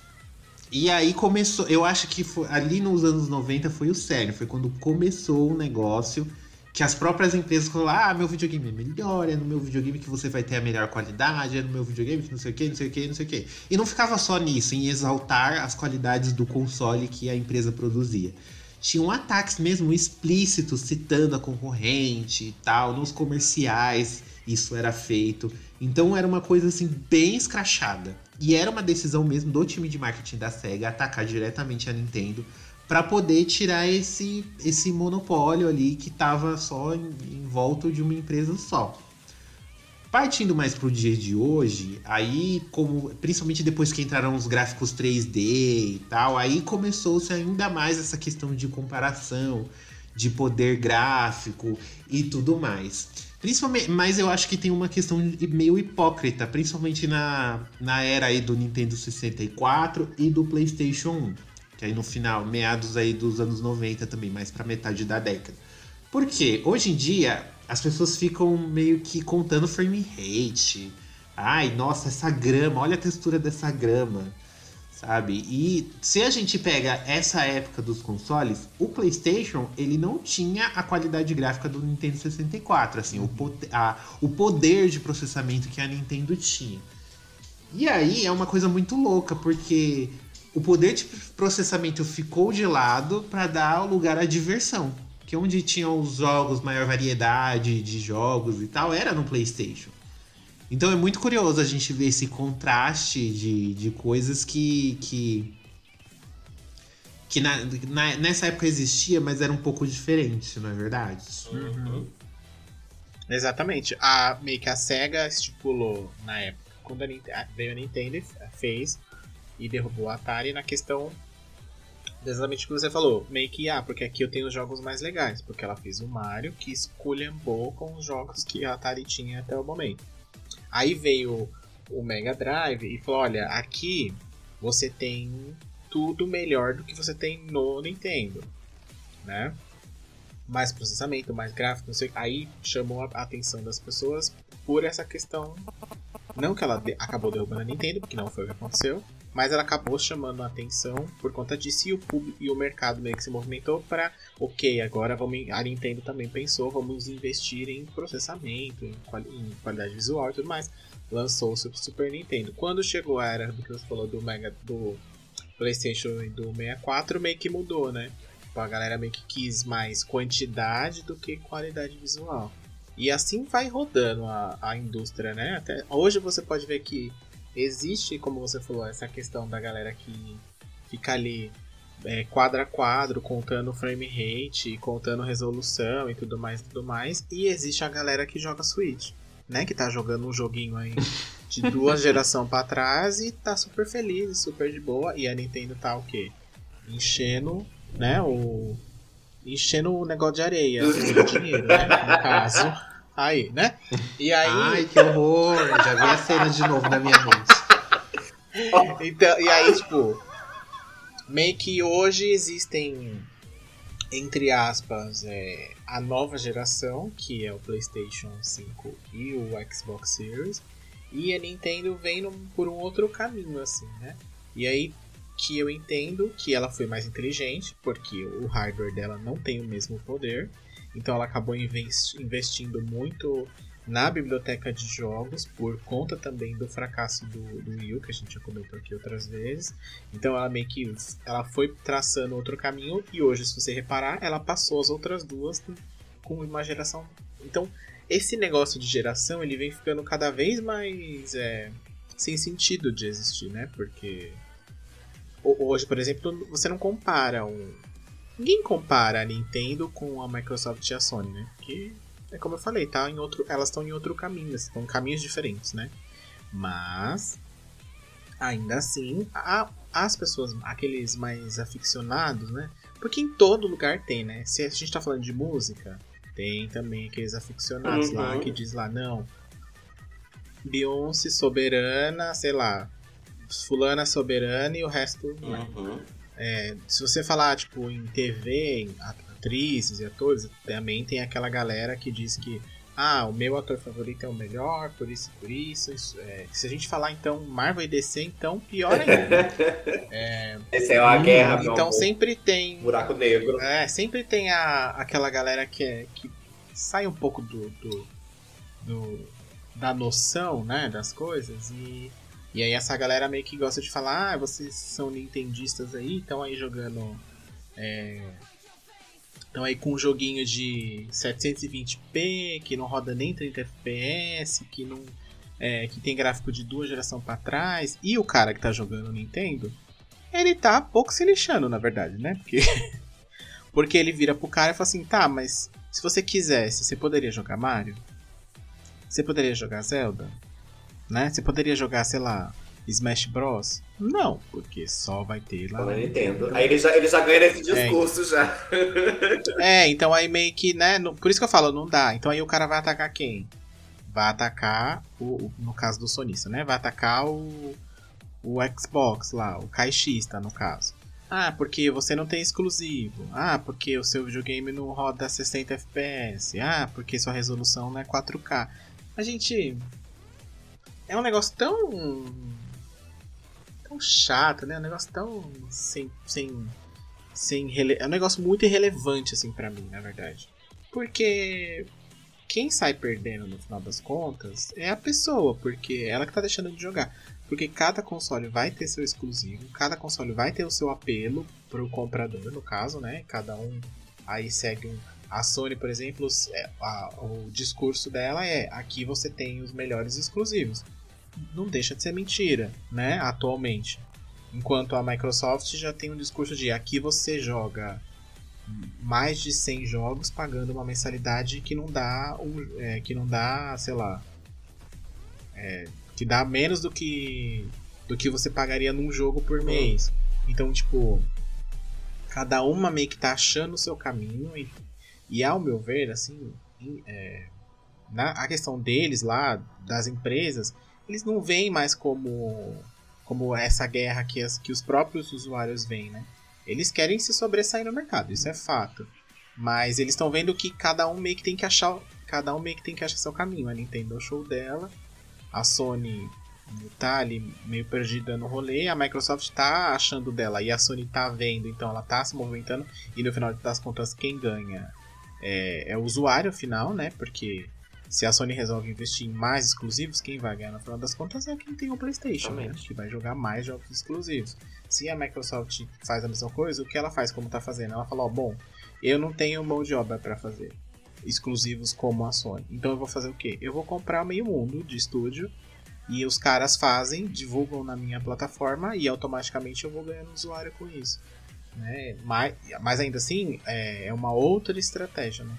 A: E aí começou, eu acho que foi, ali nos anos 90 foi o sério, foi quando começou o negócio que as próprias empresas falaram: ah, meu videogame é melhor, é no meu videogame que você vai ter a melhor qualidade, é no meu videogame que não sei o que, não sei o que, não sei o que. E não ficava só nisso, em exaltar as qualidades do console que a empresa produzia. Tinham ataques mesmo explícitos citando a concorrente e tal, nos comerciais isso era feito. Então era uma coisa assim bem escrachada. E era uma decisão mesmo do time de marketing da Sega atacar diretamente a Nintendo para poder tirar esse, esse monopólio ali que tava só em, em volta de uma empresa só. Partindo mais pro dia de hoje, aí como principalmente depois que entraram os gráficos 3D e tal, aí começou-se ainda mais essa questão de comparação, de poder gráfico e tudo mais. Principalmente, mas eu acho que tem uma questão meio hipócrita, principalmente na, na era aí do Nintendo 64 e do PlayStation 1, que aí no final, meados aí dos anos 90 também, mais pra metade da década. Porque hoje em dia as pessoas ficam meio que contando frame rate. Ai, nossa, essa grama, olha a textura dessa grama. Sabe? E se a gente pega essa época dos consoles, o PlayStation ele não tinha a qualidade gráfica do Nintendo 64, assim, o, poder, a, o poder de processamento que a Nintendo tinha. E aí é uma coisa muito louca, porque o poder de processamento ficou de lado para dar lugar à diversão. Que onde tinham os jogos, maior variedade de jogos e tal, era no PlayStation. Então é muito curioso a gente ver esse contraste de, de coisas que. que, que na, na, nessa época existia, mas era um pouco diferente, não é verdade?
B: Uhum. Exatamente. A, meio que a SEGA estipulou na época, quando a, veio a Nintendo fez e derrubou a Atari na questão exatamente o que você falou. Meio que, ah, porque aqui eu tenho os jogos mais legais. Porque ela fez o Mario, que esculhambou com os jogos que a Atari tinha até o momento. Aí veio o Mega Drive e falou: olha, aqui você tem tudo melhor do que você tem no Nintendo, né? Mais processamento, mais gráfico, não sei. Aí chamou a atenção das pessoas por essa questão. Não que ela de acabou derrubando a Nintendo, porque não foi o que aconteceu, mas ela acabou chamando a atenção por conta disso e o público e o mercado meio que se movimentou para, ok, agora vamos, a Nintendo também pensou, vamos investir em processamento, em, quali em qualidade visual e tudo mais. Lançou o Super Nintendo. Quando chegou a era do que você falou do Mega do PlayStation e do 64, meio que mudou, né? Tipo, a galera meio que quis mais quantidade do que qualidade visual. E assim vai rodando a, a indústria, né? Até hoje você pode ver que existe, como você falou, essa questão da galera que fica ali é, quadro a quadro, contando frame rate, contando resolução e tudo mais tudo mais. E existe a galera que joga Switch, né? Que tá jogando um joguinho aí de [laughs] duas gerações para trás e tá super feliz, super de boa. E a Nintendo tá o quê? Enchendo, né? O. Enchendo o negócio de areia, [laughs] de dinheiro, né? No caso. Aí, né? E aí.
A: Ai, que horror! Já vi a cena de novo na minha mente.
B: então, e aí, tipo. Meio que hoje existem, entre aspas, é, a nova geração, que é o PlayStation 5 e o Xbox Series. E a Nintendo vem num, por um outro caminho, assim, né? E aí que eu entendo que ela foi mais inteligente, porque o hardware dela não tem o mesmo poder. Então ela acabou investindo muito na biblioteca de jogos por conta também do fracasso do, do Wii U, que a gente já comentou aqui outras vezes. Então ela meio que ela foi traçando outro caminho e hoje, se você reparar, ela passou as outras duas com uma geração. Então esse negócio de geração ele vem ficando cada vez mais é, sem sentido de existir, né? Porque hoje, por exemplo, você não compara um Ninguém compara a Nintendo com a Microsoft e a Sony, né? Porque é como eu falei, tá em outro, elas estão em outro caminho, estão caminhos diferentes, né? Mas ainda assim, há, as pessoas, aqueles mais aficionados, né? Porque em todo lugar tem, né? Se a gente tá falando de música, tem também aqueles aficionados uhum. lá que diz lá, não, Beyoncé soberana, sei lá, fulana soberana e o resto
C: uhum.
B: É, se você falar, tipo, em TV, em atrizes e atores, também tem aquela galera que diz que ah, o meu ator favorito é o melhor, por isso por isso. isso é. Se a gente falar então Marvel e DC, então pior ainda. [laughs]
C: é, Esse é uma hum, guerra,
B: Então sempre tem.
C: Buraco negro.
B: É, sempre tem a, aquela galera que, é, que sai um pouco do, do, do, da noção né, das coisas e e aí essa galera meio que gosta de falar, ah, vocês são nintendistas aí, estão aí jogando. Estão é, aí com um joguinho de 720p, que não roda nem 30 fps, que não. É, que tem gráfico de duas gerações para trás, e o cara que tá jogando Nintendo, ele tá pouco se lixando, na verdade, né? Porque, [laughs] porque ele vira pro cara e fala assim, tá, mas se você quisesse, você poderia jogar Mario? Você poderia jogar Zelda? Né? Você poderia jogar, sei lá, Smash Bros? Não, porque só vai ter lá.
C: Eu Nintendo. Aí ele já, ele já ganha nesse é. discurso é. já.
B: é, então aí meio que, né? No, por isso que eu falo, não dá. Então aí o cara vai atacar quem? Vai atacar, o, no caso do sonista, né? Vai atacar o, o Xbox lá, o caixista, no caso. Ah, porque você não tem exclusivo. Ah, porque o seu videogame não roda 60 FPS. Ah, porque sua resolução não é 4K. A gente é um negócio tão. tão chato, né? É um negócio tão sem. sem, sem rele... É um negócio muito irrelevante, assim, para mim, na verdade. Porque quem sai perdendo no final das contas é a pessoa, porque ela que tá deixando de jogar. Porque cada console vai ter seu exclusivo, cada console vai ter o seu apelo pro comprador, no caso, né? Cada um aí segue um. A Sony, por exemplo, é, o discurso dela é: aqui você tem os melhores exclusivos. Não deixa de ser mentira, né? Atualmente. Enquanto a Microsoft já tem um discurso de: aqui você joga mais de 100 jogos pagando uma mensalidade que não dá um, é, que não dá, sei lá, é, que dá menos do que do que você pagaria num jogo por mês. Então, tipo, cada uma meio que tá achando o seu caminho e, e ao meu ver, assim, é, na a questão deles lá, das empresas, eles não veem mais como como essa guerra que, as, que os próprios usuários veem, né? Eles querem se sobressair no mercado, isso é fato. Mas eles estão vendo que cada um meio que tem que achar. Cada um meio que tem que achar seu caminho. A Nintendo é o show dela. A Sony tá ali meio perdida no rolê. A Microsoft tá achando dela. E a Sony tá vendo, então ela tá se movimentando. E no final das contas, quem ganha é, é o usuário final, né? Porque se a Sony resolve investir em mais exclusivos, quem vai ganhar no final das contas é quem tem o PlayStation, né? que vai jogar mais jogos exclusivos. Se a Microsoft faz a mesma coisa, o que ela faz como está fazendo? Ela fala: ó, bom, eu não tenho mão de obra para fazer exclusivos como a Sony, então eu vou fazer o quê? Eu vou comprar meio mundo de estúdio e os caras fazem, divulgam na minha plataforma e automaticamente eu vou ganhando usuário com isso. Né? Mas, mas ainda assim, é, é uma outra estratégia, né?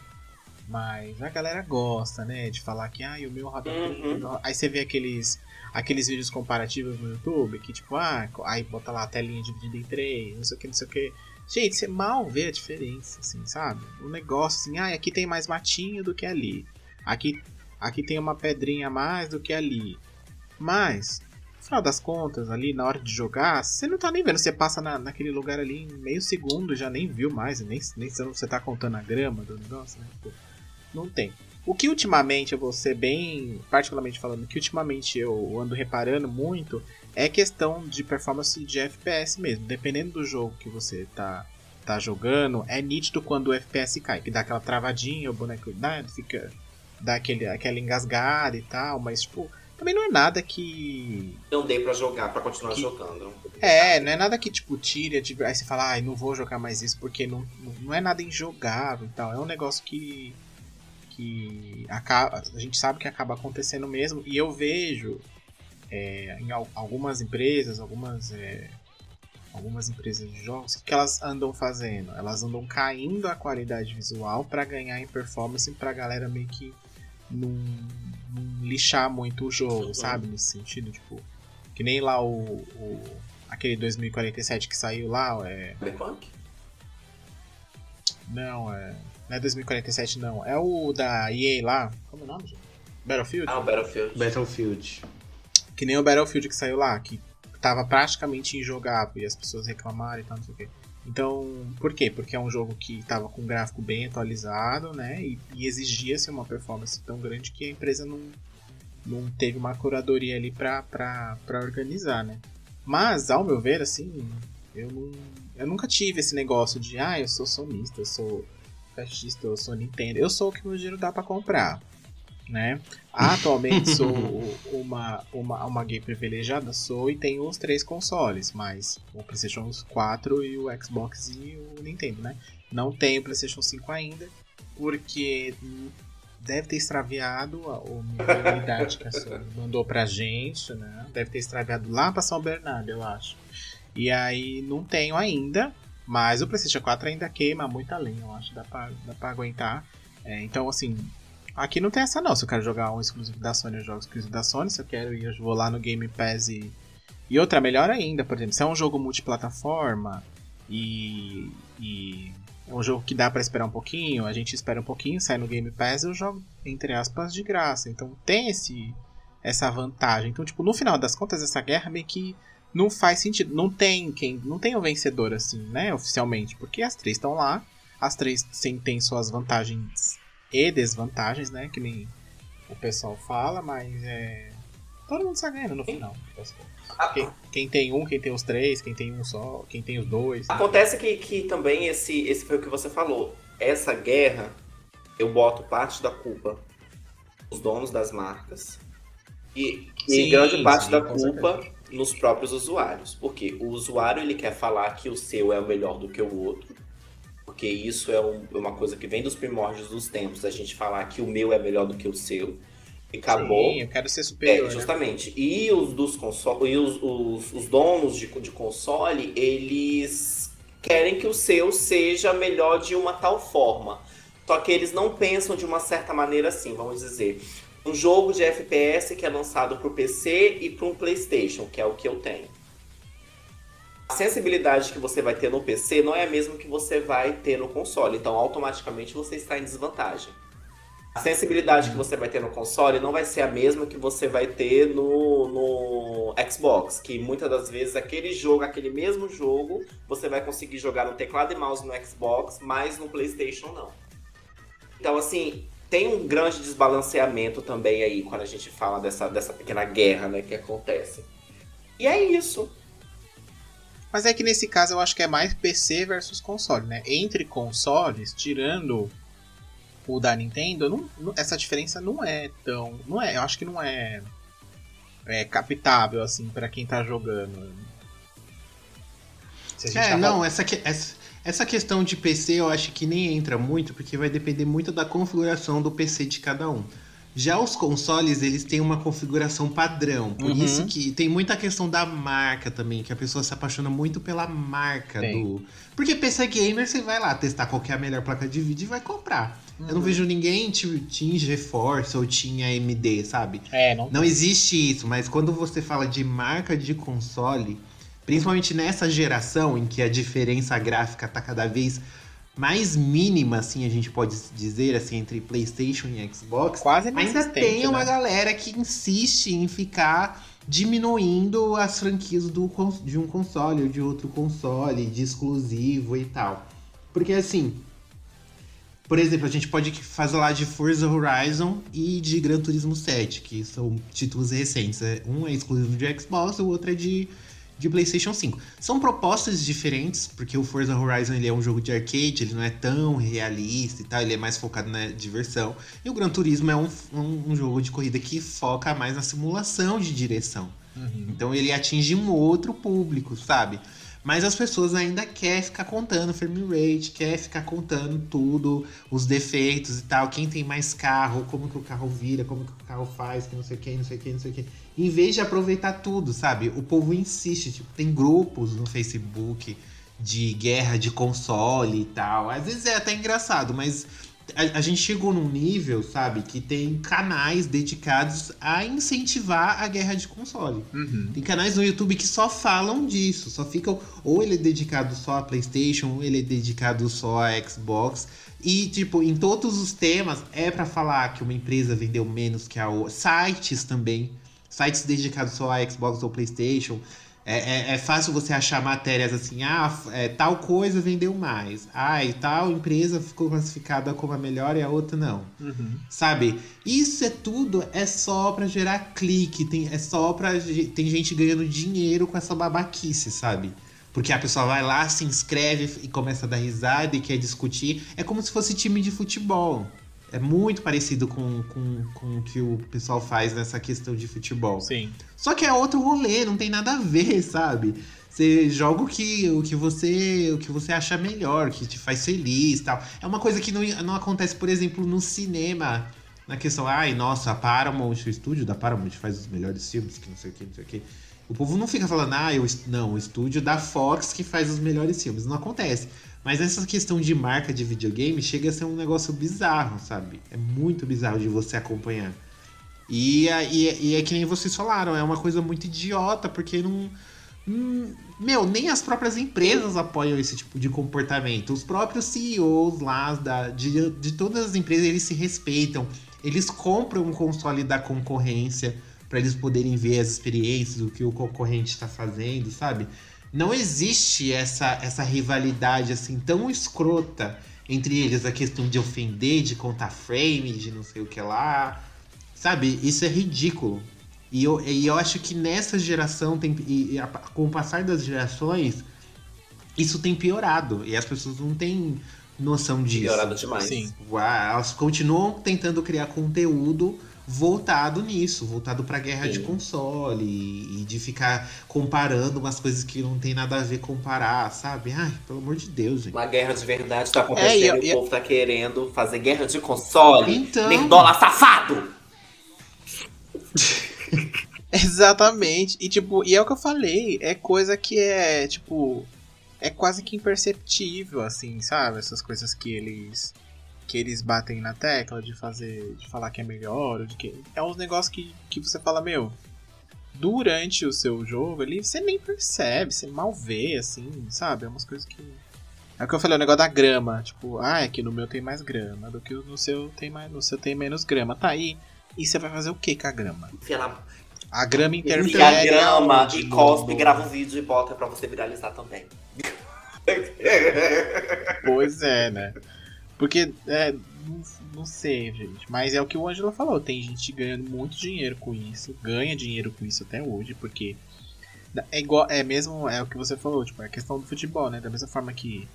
B: Mas a galera gosta, né? De falar que ah, o meu roda uhum. Aí você vê aqueles, aqueles vídeos comparativos no YouTube que, tipo, ah, aí bota lá a telinha dividida em três, não sei o que, não sei o que. Gente, você mal vê a diferença, assim, sabe? O negócio assim, ah, aqui tem mais matinho do que ali. Aqui, aqui tem uma pedrinha a mais do que ali. Mas, no final das contas, ali na hora de jogar, você não tá nem vendo. Você passa na, naquele lugar ali em meio segundo, já nem viu mais, nem, nem você tá contando a grama do negócio, né? Tipo, não tem. O que ultimamente eu vou ser bem, particularmente falando, que ultimamente eu ando reparando muito é questão de performance de FPS mesmo. Dependendo do jogo que você tá, tá jogando, é nítido quando o FPS cai, que dá aquela travadinha, o boneco dá, fica dá aquele, aquela engasgada e tal, mas tipo, também não é nada que.
C: Não dei pra jogar, pra continuar que... jogando.
B: É, não é nada que, tipo, tire. Aí você fala, ai, ah, não vou jogar mais isso porque não, não é nada injogável e tal. É um negócio que que acaba, a gente sabe que acaba acontecendo mesmo, e eu vejo é, em algumas empresas, algumas, é, algumas empresas de jogos, o que elas andam fazendo? Elas andam caindo a qualidade visual para ganhar em performance pra galera meio que não, não lixar muito o jogo, sabe? Nesse sentido, tipo, que nem lá o, o aquele 2047 que saiu lá, é... Não, é... Não é 2047, não. É o da EA lá. Como é o nome, gente? Battlefield?
C: Ah, o Battlefield.
A: Battlefield.
B: Que nem o Battlefield que saiu lá, que tava praticamente injogável e as pessoas reclamaram e tal, não sei o quê. Então, por quê? Porque é um jogo que tava com um gráfico bem atualizado, né? E, e exigia-se uma performance tão grande que a empresa não, não teve uma curadoria ali pra, pra, pra organizar, né? Mas, ao meu ver, assim, eu, não, eu nunca tive esse negócio de, ah, eu sou sonista, eu sou caixista, eu sou Nintendo. Eu sou o que meu dinheiro dá para comprar. Né? Atualmente [laughs] sou uma, uma, uma gay privilegiada, sou e tenho os três consoles, mas o PlayStation 4 e o Xbox e o Nintendo, né? Não tenho o PlayStation 5 ainda, porque deve ter extraviado a, a unidade que a Sony mandou pra gente, né? Deve ter extraviado lá pra São Bernardo, eu acho. E aí não tenho ainda, mas o PlayStation 4 ainda queima muita lenha, eu acho, dá pra, dá pra aguentar. É, então, assim, aqui não tem essa não. Se eu quero jogar um exclusivo da Sony, eu jogo exclusivo da Sony. Se eu quero ir, eu vou lá no Game Pass e. E outra, melhor ainda, por exemplo, se é um jogo multiplataforma e. e é um jogo que dá para esperar um pouquinho, a gente espera um pouquinho, sai no Game Pass, eu jogo, entre aspas, de graça. Então tem esse, essa vantagem. Então, tipo, no final das contas, essa guerra meio que não faz sentido. Não tem quem, não tem um vencedor assim, né, oficialmente, porque as três estão lá, as três têm, têm suas vantagens e desvantagens, né, que nem o pessoal fala, mas é Todo mundo sai ganhando no final.
C: Ah.
B: Quem, quem tem um, quem tem os três, quem tem um só, quem tem os dois.
C: Acontece que, que também esse, esse foi o que você falou. Essa guerra, eu boto parte da culpa nos donos das marcas e, e
B: Sim,
C: grande parte
B: sim,
C: da culpa nos próprios usuários. Porque o usuário ele quer falar que o seu é o melhor do que o outro. Porque isso é um- é uma coisa que vem dos primórdios dos tempos, a gente falar que o meu é melhor do que o seu. E acabou.
B: Sim, eu quero ser superior.
C: É,
B: né?
C: justamente. E os dos console, e os, os, os donos de, de console, eles querem que o seu seja melhor de uma tal forma. Só que eles não pensam de uma certa maneira assim, vamos dizer. Um jogo de FPS que é lançado para o PC e para um PlayStation, que é o que eu tenho. A sensibilidade que você vai ter no PC não é a mesma que você vai ter no console, então automaticamente você está em desvantagem. A sensibilidade que você vai ter no console não vai ser a mesma que você vai ter no, no Xbox, que muitas das vezes aquele jogo, aquele mesmo jogo, você vai conseguir jogar no teclado e mouse no Xbox, mas no PlayStation não. Então, assim, tem um grande desbalanceamento também aí quando a gente fala dessa, dessa pequena guerra né, que acontece. E é isso.
B: Mas é que nesse caso eu acho que é mais PC versus console, né? Entre consoles, tirando o da Nintendo, não- não- essa diferença não é tão. Não é, eu acho que não é, é captável assim pra quem tá jogando. Se a gente
A: É,
B: tá
A: não, essa, que- essa, essa questão de PC eu acho que nem entra muito, porque vai depender muito da configuração do PC de cada um. Já os consoles, eles têm uma configuração padrão. Por
B: Uhum.
A: isso que tem muita questão da marca também, que a pessoa se apaixona muito pela marca
B: Tem.
A: do. Porque PC gamer, você vai lá testar qual é a melhor placa de vídeo e vai comprar. Eu
B: Uhum.
A: não vejo ninguém te- Team GeForce ou Team AMD, sabe?
B: É, não.
A: Não existe isso, mas quando você fala de marca de console, principalmente nessa geração em que a diferença gráfica tá cada vez mais mínima, assim, a gente pode dizer, assim, entre PlayStation e Xbox,
B: Quase
A: ainda tem uma
B: né?
A: galera que insiste em ficar diminuindo as franquias do, de um console ou de outro console, de exclusivo e tal. Porque assim, por exemplo, a gente pode fazer lá de Forza Horizon e de Gran Turismo 7, que são títulos recentes. É, Um é exclusivo de Xbox, o outro é de, de PlayStation 5. São propostas diferentes, porque o Forza Horizon ele é um jogo de arcade, ele não é tão realista e tal, ele é mais focado na diversão. E o Gran Turismo é um, um, um jogo de corrida que foca mais na simulação de direção.
B: Uhum.
A: Então ele atinge um outro público, sabe? Mas as pessoas ainda querem ficar contando frame rate, quer ficar contando tudo, os defeitos e tal, quem tem mais carro, como que o carro vira, como que o carro faz, que não sei o que, não sei o que, não sei o que. Em vez de aproveitar tudo, sabe? O povo insiste, tipo, tem grupos no Facebook de guerra de console e tal. Às vezes é até engraçado, mas a, a gente chegou num nível, sabe, que tem canais dedicados a incentivar a guerra de console.
B: Uhum.
A: Tem canais no YouTube que só falam disso, só ficam. Ou ele é dedicado só a PlayStation, ou ele é dedicado só a Xbox. E, tipo, em todos os temas é pra falar que uma empresa vendeu menos que a outra. Sites também. Sites dedicados só a Xbox ou PlayStation. É, é, é fácil você achar matérias assim, ah, é, tal coisa vendeu mais. Ah, e tal empresa ficou classificada como a melhor e a outra não.
B: Uhum.
A: Sabe? Isso é tudo é só pra gerar clique, tem, é só pra. Tem gente ganhando dinheiro com essa babaquice, sabe? Porque a pessoa vai lá, se inscreve e começa a dar risada e quer discutir. É como se fosse time de futebol. É muito parecido com, com, com o que o pessoal faz nessa questão de futebol.
B: Sim.
A: Só que é outro rolê, não tem nada a ver, [laughs] sabe? Você joga o que, o que você o que você acha melhor, que te faz feliz e tal. É uma coisa que não, não acontece, por exemplo, no cinema. Na questão, ai, nossa, a Paramount, o estúdio da Paramount faz os melhores filmes, que não sei o que, não sei o que. O povo não fica falando, ah, eu, não, o estúdio da Fox que faz os melhores filmes. Não acontece. Mas essa questão de marca de videogame chega a ser um negócio bizarro, sabe? É muito bizarro de você acompanhar. E, é- e, e é que nem vocês falaram, é uma coisa muito idiota, porque não. meu, nem as próprias empresas apoiam esse tipo de comportamento. Os próprios CEOs lá da, de, de todas as empresas, eles se respeitam. Eles compram um console da concorrência para eles poderem ver as experiências, o que o concorrente está fazendo, sabe? Não existe essa, essa rivalidade assim tão escrota entre eles, a questão de ofender, de contar frame, de não sei o que lá. Sabe? Isso é ridículo. E eu, e eu acho que nessa geração, tem, e, e a- com o passar das gerações, isso tem piorado. E as pessoas não têm noção disso.
C: Piorado demais.
B: Sim.
A: Elas continuam tentando criar conteúdo voltado nisso, voltado pra guerra de
C: Sim.
A: console e, e de ficar comparando umas coisas que não tem nada a ver comparar, sabe? Ai, pelo amor de Deus, gente.
C: Uma guerra de verdade tá acontecendo
B: É, e eu-
C: e
B: e-
C: o povo tá querendo fazer guerra de console.
A: Então.
C: Nerdola safado! [laughs]
B: Exatamente. E tipo, e é o que eu falei, é coisa que é, tipo, é quase que imperceptível, assim, sabe? Essas coisas que eles que eles batem na tecla de fazer, de falar que é melhor, ou de que é uns negócios que, que você fala, meu, durante o seu jogo ali, você nem percebe, você mal vê, assim, sabe? É umas coisas que é o que eu falei, o negócio da grama, tipo, ah, é que no meu tem mais grama do que no seu tem mais, no seu tem menos grama. Tá aí. E você vai fazer o que com a grama?
C: Na
B: A grama interfere.
C: a grama e cospe, grava um vídeo e bota pra você viralizar também.
B: Pois é, né? Porque, é, não, não sei, gente. Mas é o que o Ângelo falou. Tem gente ganhando muito dinheiro com isso. Ganha dinheiro com isso até hoje, porque. É igual. É mesmo. É o que você falou, tipo, é a questão do futebol, né? Da mesma forma que.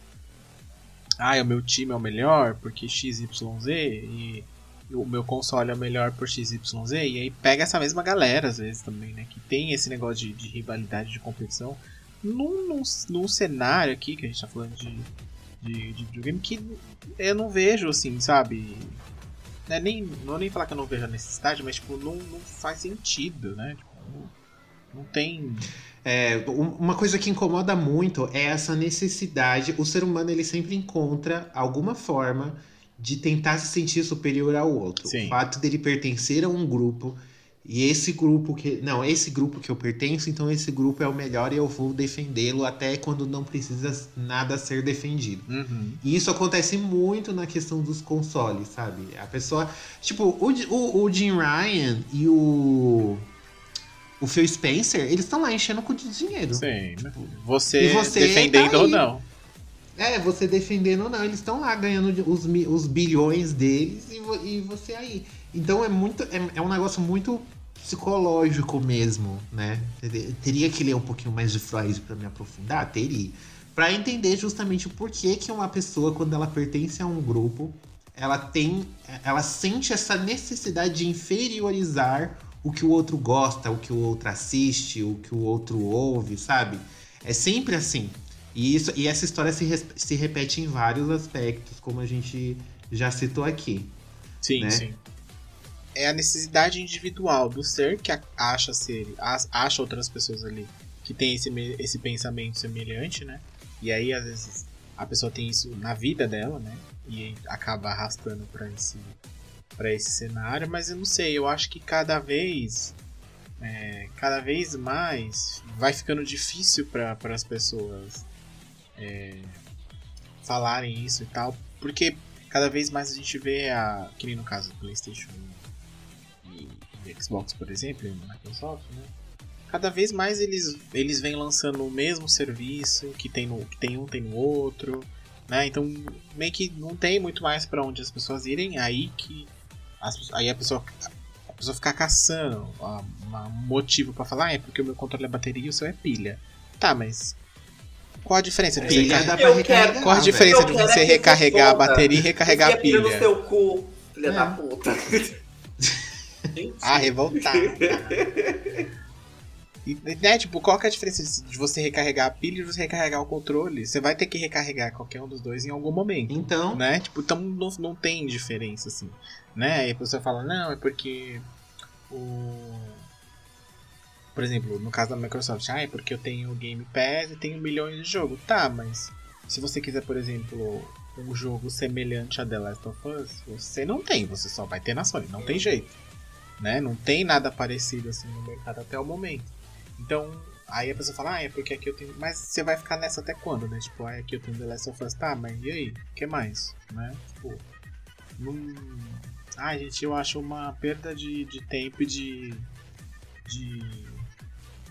B: Ah, o meu time é o melhor porque XYZ e o meu console é o melhor por XYZ. E aí pega essa mesma galera, às vezes, também, né? Que tem esse negócio de, de rivalidade, de competição. Num, num, num cenário aqui que a gente tá falando de, de, de videogame que eu não vejo, assim, sabe? Né, nem, não vou nem falar que eu não vejo a necessidade, mas, tipo, não, não faz sentido, né? Tipo, não, não tem.
A: É, um- uma coisa que incomoda muito é essa necessidade. O ser humano ele sempre encontra alguma forma de tentar se sentir superior ao outro.
B: Sim.
A: O fato dele pertencer a um grupo e esse grupo que não esse grupo que eu pertenço, então esse grupo é o melhor e eu vou defendê-lo até quando não precisa nada ser defendido.
B: Uhum.
A: E isso acontece muito na questão dos consoles, sabe? A pessoa. Tipo, o, o, o Jim Ryan e o. O Phil Spencer, eles estão lá enchendo o cu de dinheiro.
B: Sim. Você,
A: E você
B: defendendo
A: tá
B: ou não.
A: É, você defendendo ou não, eles estão lá ganhando os, os bilhões deles e, e você aí. Então é muito. É, é um negócio muito psicológico mesmo, né? Ter- Teria que ler um pouquinho mais de Freud pra me aprofundar? Teria. Pra entender justamente o porquê que uma pessoa, quando ela pertence a um grupo, ela tem. Ela sente essa necessidade de inferiorizar o que o outro gosta, o que o outro assiste, o que o outro ouve, sabe? É sempre assim. E, isso, e essa história se, se repete em vários aspectos, como a gente já citou aqui.
B: Sim,
A: né?
B: sim. É a necessidade individual do ser que acha ser, acha outras pessoas ali que tem esse, esse pensamento semelhante, né? E aí, às vezes, a pessoa tem isso na vida dela, né? E acaba arrastando pra esse, pra esse cenário, mas eu não sei, eu acho que cada vez. é, cada vez mais vai ficando difícil para as pessoas é, falarem isso e tal, porque cada vez mais a gente vê a. Que nem no caso do PlayStation Xbox, por exemplo, e Microsoft, né? Cada vez mais eles, eles vêm lançando o mesmo serviço que tem, no, que tem um, tem no outro, né? Então meio que não tem muito mais pra onde as pessoas irem, aí que. as- aí a pessoa. A pessoa ficar caçando um motivo pra falar, ah, é porque o meu controle é bateria e o seu é pilha. Tá, mas. Qual a diferença de você
A: Pilha
B: recarregar?
A: dá pra
C: quero-
B: Qual a diferença
C: Eu
B: de você recarregar a bateria e recarregar a
C: Enfia pilha no
B: pilha?
C: seu cu, filha
A: É.
C: da puta. [laughs]
B: Ah, revoltado. E, né, tipo, qual que é a diferença de você recarregar a pilha e de você recarregar o controle? Você vai ter que recarregar qualquer um dos dois em algum momento,
A: Então,
B: né? Tipo, então não, não tem diferença, assim, né? Aí a pessoa fala, não, é porque o... Por exemplo, no caso da Microsoft, ah, é porque eu tenho Game Pass e tenho milhões de jogos. Tá, mas se você quiser, por exemplo, um jogo semelhante a The Last of Us, você não tem, você só vai ter na Sony, não tem jeito. Né? Não tem nada parecido assim no mercado até o momento. Então, aí a pessoa fala, ah, é porque aqui eu tenho. Mas você vai ficar nessa até quando, né? Tipo, ah, aqui eu tenho The Last of Us, tá, mas e aí? O que mais? Né? Tipo. Não... Ai, gente, eu acho uma perda de, de tempo e de. de.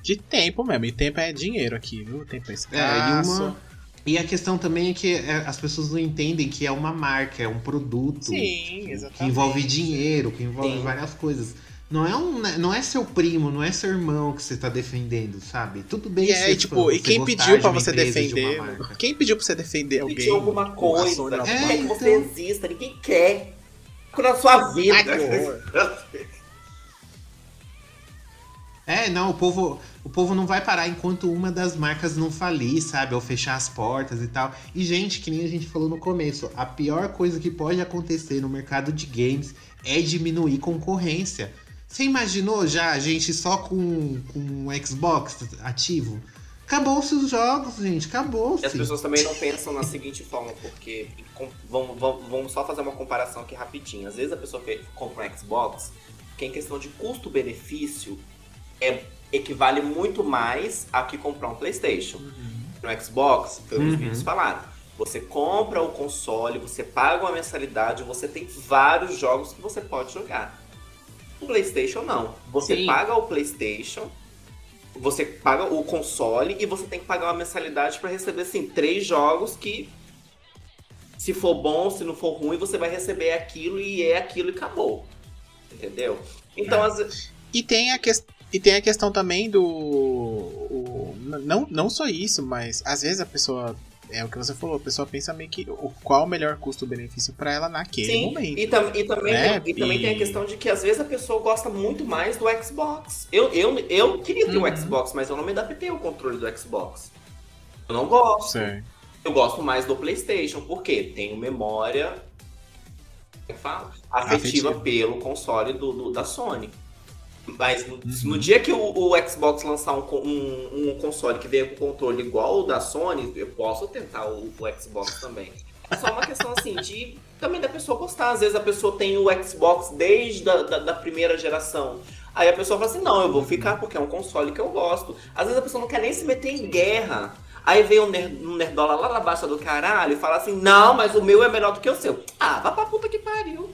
B: de tempo mesmo. E tempo é dinheiro aqui, viu? Tempo é
A: é, e,
B: escasso.
A: uma, e a questão também é que é, as pessoas não entendem que é uma marca, é um produto
B: Sim,
A: que envolve dinheiro, que envolve
C: Sim.
A: várias coisas. Não é, um, não é seu primo, não é seu irmão que você tá defendendo, sabe? Tudo bem
B: E é,
A: ser
B: tipo,
A: fã,
B: e quem pediu
A: de
B: pra
A: uma
B: você
A: de
B: defender?
A: marca.
B: Quem pediu pra você defender alguém?
C: Pedir alguma coisa.
B: Sony, ela
C: Quer
A: É,
C: que você
A: então.
C: exista, ninguém quer. Na sua vida.
B: Ai. [laughs]
A: É, não, o povo, o povo não vai parar enquanto uma das marcas não falir, sabe? Ou fechar as portas e tal. E, gente, que nem a gente falou no começo, a pior coisa que pode acontecer no mercado de games é diminuir concorrência. Você imaginou já a gente só com, com o Xbox ativo? Acabou-se os jogos, gente, acabou-se.
C: E as pessoas também não pensam na seguinte forma, porque vamos, vamos, vamos só fazer uma comparação aqui rapidinho. Às vezes a pessoa pe- compra um Xbox, que em questão de custo-benefício é, equivale muito mais a que comprar um PlayStation. No Xbox, pelos
A: Uhum.
C: vídeos falaram. Você compra o console, você paga uma mensalidade, você tem vários jogos que você pode jogar. O PlayStation não. Você
B: Sim.
C: paga o PlayStation, você paga o console e você tem que pagar uma mensalidade para receber assim três jogos que se for bom, se não for ruim, você vai receber aquilo e é aquilo e acabou. Entendeu? Então, às vezes.
B: E tem a, ques- e tem a questão também do. o- não, não só isso, mas às vezes a pessoa. É o que você falou, a pessoa pensa meio que o, qual o melhor custo-benefício pra ela naquele
C: Sim,
B: momento.
C: e, tam- e também,
B: né?
C: tem, e também tem a
B: E-
C: questão de que às vezes a pessoa gosta muito mais do Xbox. Eu, eu, eu queria ter
B: Uhum.
C: um Xbox, mas eu não me adaptei ao controle do Xbox. Eu não gosto.
B: Certo.
C: Eu gosto mais do PlayStation, porque tenho memória como é que fala? afetiva,
B: Afetiva.
C: pelo console do, do- da Sony. Mas no,
B: Uhum.
C: no dia que o, o Xbox lançar um, um, um console que venha com controle igual o da Sony, eu posso tentar o, o Xbox também. É só uma questão assim de também da pessoa gostar. Às vezes a pessoa tem o Xbox desde a da, da primeira geração. Aí a pessoa fala assim, não, eu vou ficar porque é um console que eu gosto. Às vezes a pessoa não quer nem se meter em guerra. Aí vem um, ner um nerdola lá na baixa do caralho e fala assim, não, mas o meu é melhor do que o seu. Ah, vá pra puta que pariu.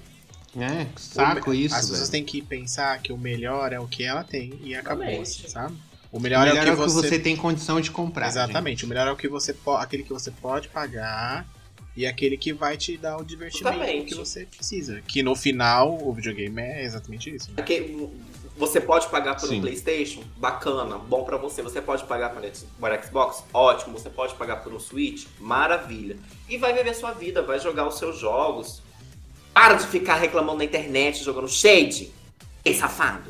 A: É, saco isso,
B: As pessoas têm que pensar que o melhor é o que ela tem e acabou,
C: Exatamente.
B: sabe? O
A: O
B: melhor,
A: melhor
B: é o que você...
A: tem condição de comprar.
B: Exatamente, o melhor é o que você po... aquele que você pode pagar e aquele que vai te dar o divertimento
C: Exatamente.
B: que você precisa. Que no final o videogame é exatamente isso. Né?
C: Porque você pode pagar por
A: Sim.
C: um PlayStation, bacana, bom pra você. Você pode pagar por por Xbox, ótimo. Você pode pagar por um Switch, maravilha. E vai viver sua vida, vai jogar os seus jogos. Para de ficar reclamando na internet, jogando shade. Ei, safado.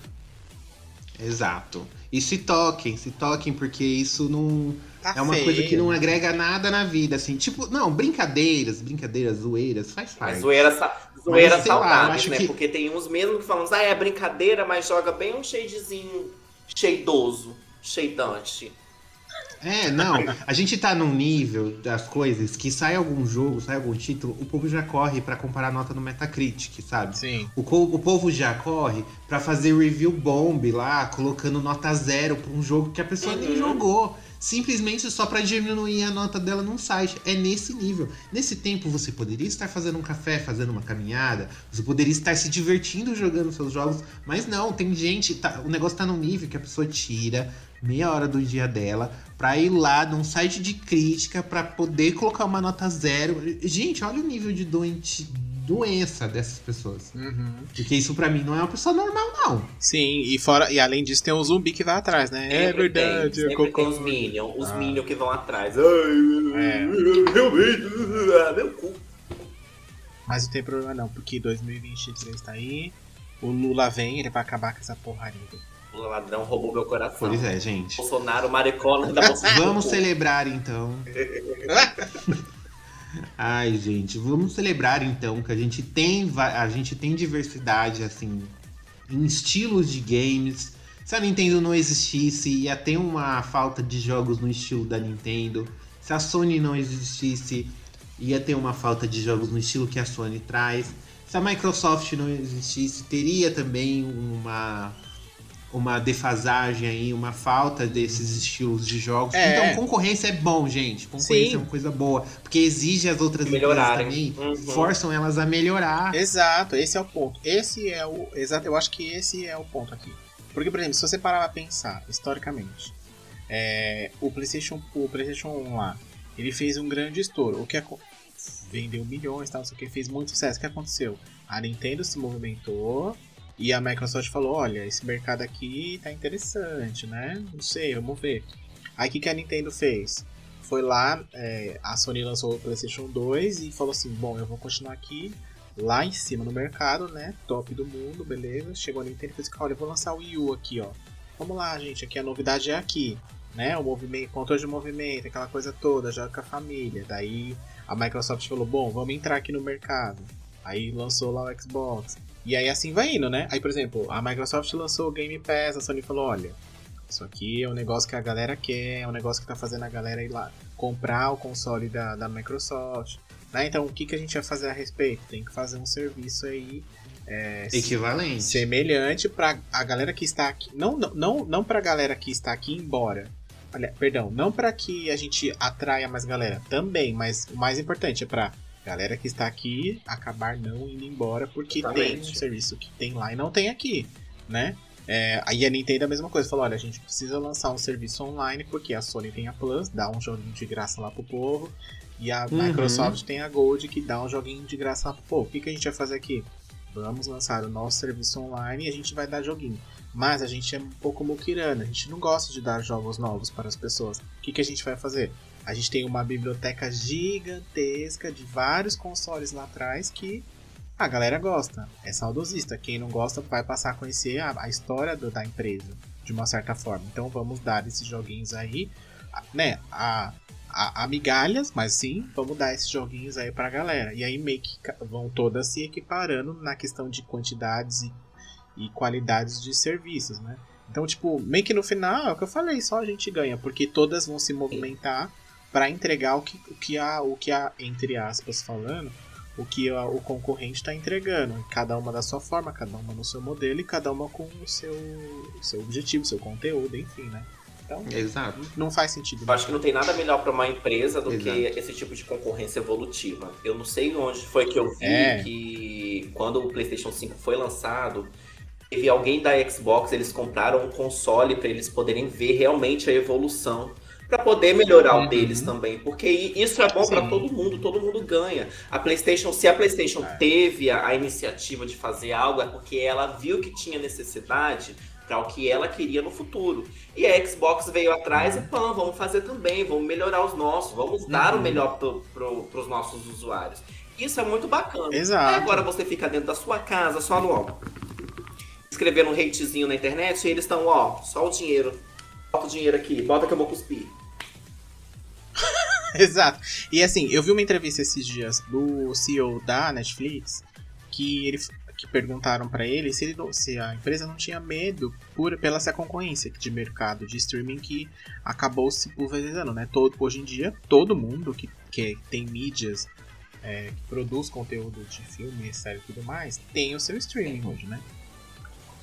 A: Exato. E se toquem, se toquem, porque isso não.
B: Tá
A: é uma
B: feio.
A: coisa que não agrega nada na vida, assim. Tipo, não, brincadeiras, brincadeiras, zoeiras, faz
C: Mas
A: parte.
C: zoeira, sa- zoeira
A: Mas, lá,
C: saudáveis,
A: acho
C: né?
A: que-
C: Porque tem uns mesmo que falam, ah, é brincadeira, mas joga bem um shadezinho sheidoso, cheidante.
A: É, não. A gente tá num nível das coisas que sai algum jogo, sai algum título, o povo já corre pra comparar a nota no Metacritic, sabe?
B: Sim.
A: O, o povo já corre pra fazer review bomb lá, colocando nota zero pra um jogo que a pessoa nem
C: Uhum.
A: jogou. Simplesmente só pra diminuir a nota dela num site. É nesse nível. Nesse tempo você poderia estar fazendo um café, fazendo uma caminhada, você poderia estar se divertindo jogando seus jogos, mas não, tem gente, tá- o negócio tá num nível que a pessoa tira meia hora do dia dela pra ir lá num site de crítica pra poder colocar uma nota zero. Gente, olha o nível de doente, doença dessas pessoas.
B: Uhum.
A: Porque isso pra mim não é uma pessoa normal, não.
B: Sim, e fora e além disso tem o zumbi que vai atrás, né? é
C: Sempre
B: verdade,
C: tem,
B: é
C: sempre tem os Minions, os
B: Ah.
C: Minions que vão atrás. Ai,
B: É.
C: realmente, ah, meu cu.
B: Mas não tem problema não, porque 2023 tá aí. O Lula vem, ele vai acabar com essa porraria.
C: O ladrão roubou meu coração.
A: Pois é, gente.
C: Bolsonaro, maricona da [laughs] Bolsonaro.
A: Vamos celebrar então. [laughs] Ai, gente, vamos celebrar então que a gente tem a gente tem diversidade assim em estilos de games. Se a Nintendo não existisse, ia ter uma falta de jogos no estilo da Nintendo. Se a Sony não existisse, ia ter uma falta de jogos no estilo que a Sony traz. Se a Microsoft não existisse, teria também uma uma defasagem aí, uma falta desses estilos de jogos.
B: É.
A: Então, concorrência é bom, gente. Concorrência
B: Sim.
A: é uma coisa boa, porque exige as outras empresas
C: Melhorarem.
A: também,
C: Uhum.
A: forçam elas a melhorar.
B: Exato, esse é o ponto. Esse é o. Exato, eu acho que esse é o ponto aqui. Porque, por exemplo, se você parar pra pensar, historicamente, é, o PlayStation, o PlayStation 1 lá, ele fez um grande estouro. O que vendeu milhões, tal, não sei o que, fez muito sucesso. O que aconteceu? A Nintendo se movimentou E a Microsoft falou: olha, esse mercado aqui tá interessante, né? Não sei, vamos ver. Aí o que, que a Nintendo fez? Foi lá, é, a Sony lançou o PlayStation 2 e falou assim: bom, eu vou continuar aqui lá em cima no mercado, né? Top do mundo, beleza. Chegou a Nintendo e fez: olha, eu vou lançar o Wii U aqui, ó. Vamos lá, gente, aqui a novidade é aqui, né? O movimento, controle de movimento, aquela coisa toda, joga com a família. Daí a Microsoft falou: bom, vamos entrar aqui no mercado. Aí lançou lá o Xbox. E aí assim vai indo, né? Aí, por exemplo, a Microsoft lançou o Game Pass, a Sony falou, olha, isso aqui é um negócio que a galera quer, é um negócio que tá fazendo a galera ir lá comprar o console da, da Microsoft. Né? Então, o que, que a gente vai fazer a respeito? Tem que fazer um serviço aí é,
A: Equivalente.
B: semelhante para a galera que está aqui. Não, não, não, não para a galera que está aqui embora. Olha, perdão, não para que a gente atraia mais galera também, mas o mais importante é para galera que está aqui acabar não indo embora porque tem
C: Exatamente.
B: um serviço que tem lá e não tem aqui, né? É, aí a Nintendo é a mesma coisa, falou, olha, a gente precisa lançar um serviço online porque a Sony tem a Plus, dá um joguinho de graça lá pro povo, e a
A: Uhum.
B: Microsoft tem a Gold que dá um joguinho de graça lá pro povo. O que, que a gente vai fazer aqui? Vamos lançar o nosso serviço online e a gente vai dar joguinho. Mas a gente é um pouco muquirana, a gente não gosta de dar jogos novos para as pessoas. O que, que a gente vai fazer? A gente tem uma biblioteca gigantesca de vários consoles lá atrás que a galera gosta. É saudosista. Quem não gosta vai passar a conhecer a, a história do- da empresa de uma certa forma. Então vamos dar esses joguinhos aí, né? A, a, a migalhas, mas sim, vamos dar esses joguinhos aí pra galera. E aí meio que vão todas se equiparando na questão de quantidades e, e qualidades de serviços, né? Então, tipo, meio que no final, é o que eu falei, só a gente ganha, porque todas vão se movimentar para entregar o que, o que a, o que a, entre aspas falando, o que a- o concorrente está entregando. Cada uma da sua forma, cada uma no seu modelo e cada uma com o seu, seu objetivo, seu conteúdo, enfim, né? Então,
A: Exato.
B: não faz sentido.
C: Eu acho que não tem nada melhor para uma empresa do que
A: Exato.
C: esse tipo de concorrência evolutiva. Eu não sei onde foi que eu vi
B: É.
C: que quando o PlayStation 5 foi lançado, teve alguém da Xbox, eles compraram um console para eles poderem ver realmente a evolução. Para poder melhorar
B: Uhum.
C: o deles também, porque isso é bom para todo mundo, todo mundo ganha. A PlayStation, se a PlayStation
B: É.
C: teve a, a iniciativa de fazer algo, é porque ela viu que tinha necessidade para o que ela queria no futuro. E a Xbox veio atrás e pã, vamos fazer também, vamos melhorar os nossos, vamos dar o
B: Uhum.
C: melhor para os nossos usuários. Isso é muito bacana.
B: Exato.
C: Agora você fica dentro da sua casa, só no ó, escrevendo um hatezinho na internet e eles estão, ó, só o dinheiro. Bota o dinheiro aqui, bota que eu vou cuspir. [laughs]
B: Exato. E assim, eu vi uma entrevista esses dias do CEO da Netflix que ele que perguntaram pra ele se, ele se a empresa não tinha medo por pela essa concorrência de mercado de streaming que acabou se pulverizando, né? Todo hoje em dia todo mundo que, que tem mídias é, que produz conteúdo de filme, série e tudo mais tem o seu streaming hoje, né?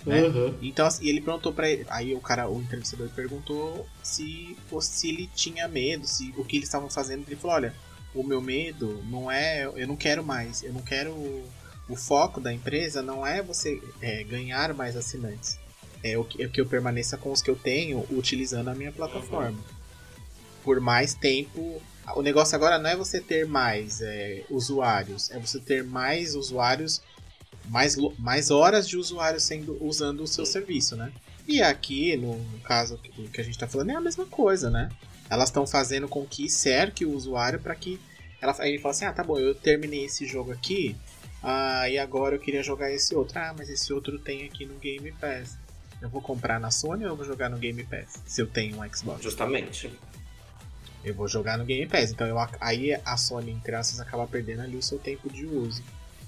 B: Né? Então, assim, ele perguntou pra ele. Aí o cara, o entrevistador perguntou se, se ele tinha medo, se o que eles estavam fazendo. Ele falou: olha, o meu medo não é. Eu não quero mais. Eu não quero. O foco da empresa não é você é, ganhar mais assinantes. É o que, é que eu permaneça com os que eu tenho utilizando a minha plataforma. Por mais tempo. O negócio agora não é você ter mais é, usuários, é você ter mais usuários mais, mais horas de usuário sendo usando o seu serviço, né? E aqui, no caso que, a gente tá falando, é a mesma coisa, né? Elas estão fazendo com que cerque o usuário para que ela ele fala assim: "Ah, tá bom, eu terminei esse jogo aqui, ah, e agora eu queria jogar esse outro. Ah, mas esse outro tem aqui no Game Pass. Eu vou comprar na Sony ou eu vou jogar no Game Pass? Se eu tenho um Xbox.
C: Justamente.
B: Eu vou jogar no Game Pass. Então eu, aí a Sony, entre aspas, acaba perdendo ali o seu tempo de uso.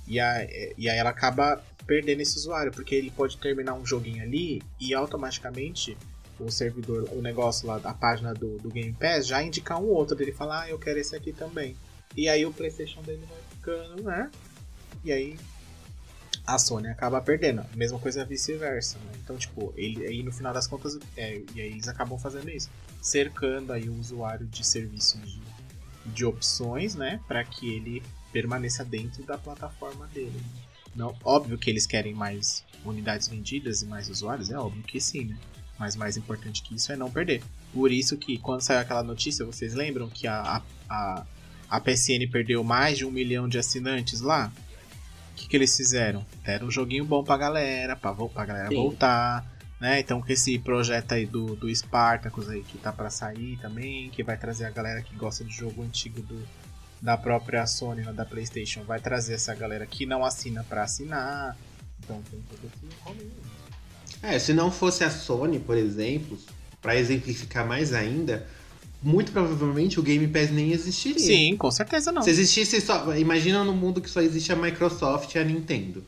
B: E, a, e aí ela acaba perdendo esse usuário, porque ele pode terminar um joguinho ali e automaticamente o servidor, o negócio lá da página do, do Game Pass já indicar um outro. Ele fala, ah, eu quero esse aqui também. E aí o Playstation dele vai ficando, né? E aí a Sony acaba perdendo. Mesma coisa vice-versa, né? Então, tipo, ele, aí no final das contas, é, e aí eles acabam fazendo isso. Cercando aí o usuário de serviço de, de opções, né? Para que ele permaneça dentro da plataforma dele. Não, óbvio que eles querem mais unidades vendidas e mais usuários, é óbvio que sim, né? Mas mais importante que isso é não perder. Por isso que quando saiu aquela notícia, vocês lembram que a, a, a, PSN perdeu mais de um milhão de assinantes lá? que, que eles fizeram? Deram um joguinho bom pra galera, pra, pra galera
C: Sim.
B: voltar. Né? Então com esse projeto aí do, do Spartacus aí que tá pra sair também, que vai trazer a galera que gosta de jogo antigo do, da própria Sony, da Playstation, vai trazer essa galera que não assina pra assinar. Então tem todo esse rolê.
A: É, se não fosse a Sony, por exemplo, pra exemplificar mais ainda, muito provavelmente o Game Pass nem existiria.
B: Sim, com certeza não.
A: Se existisse só. Imagina no mundo que só existe a Microsoft e a Nintendo.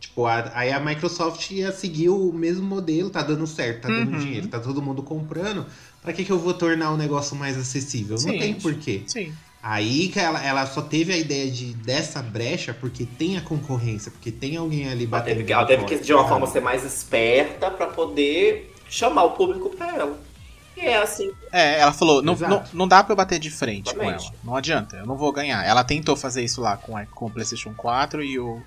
A: Tipo, a- aí a Microsoft ia seguir o mesmo modelo, tá dando certo, tá dando
B: Uhum.
A: dinheiro, tá todo mundo comprando. Pra que, que eu vou tornar o negócio mais acessível?
B: Sim.
A: Não tem porquê.
B: Sim.
A: Aí que ela, ela só teve a ideia de dessa brecha porque tem a concorrência, porque tem alguém ali
C: Ela
A: batendo.
C: teve, que- ela teve que, de uma forma, ser mais esperta pra poder chamar o público pra ela. E é assim.
B: É, ela falou, não,
A: Exato.
B: não, não dá pra eu bater de frente com
C: Exatamente.
B: ela. Não adianta, eu não vou ganhar. Ela tentou fazer isso lá com, a- com o PlayStation 4 e o,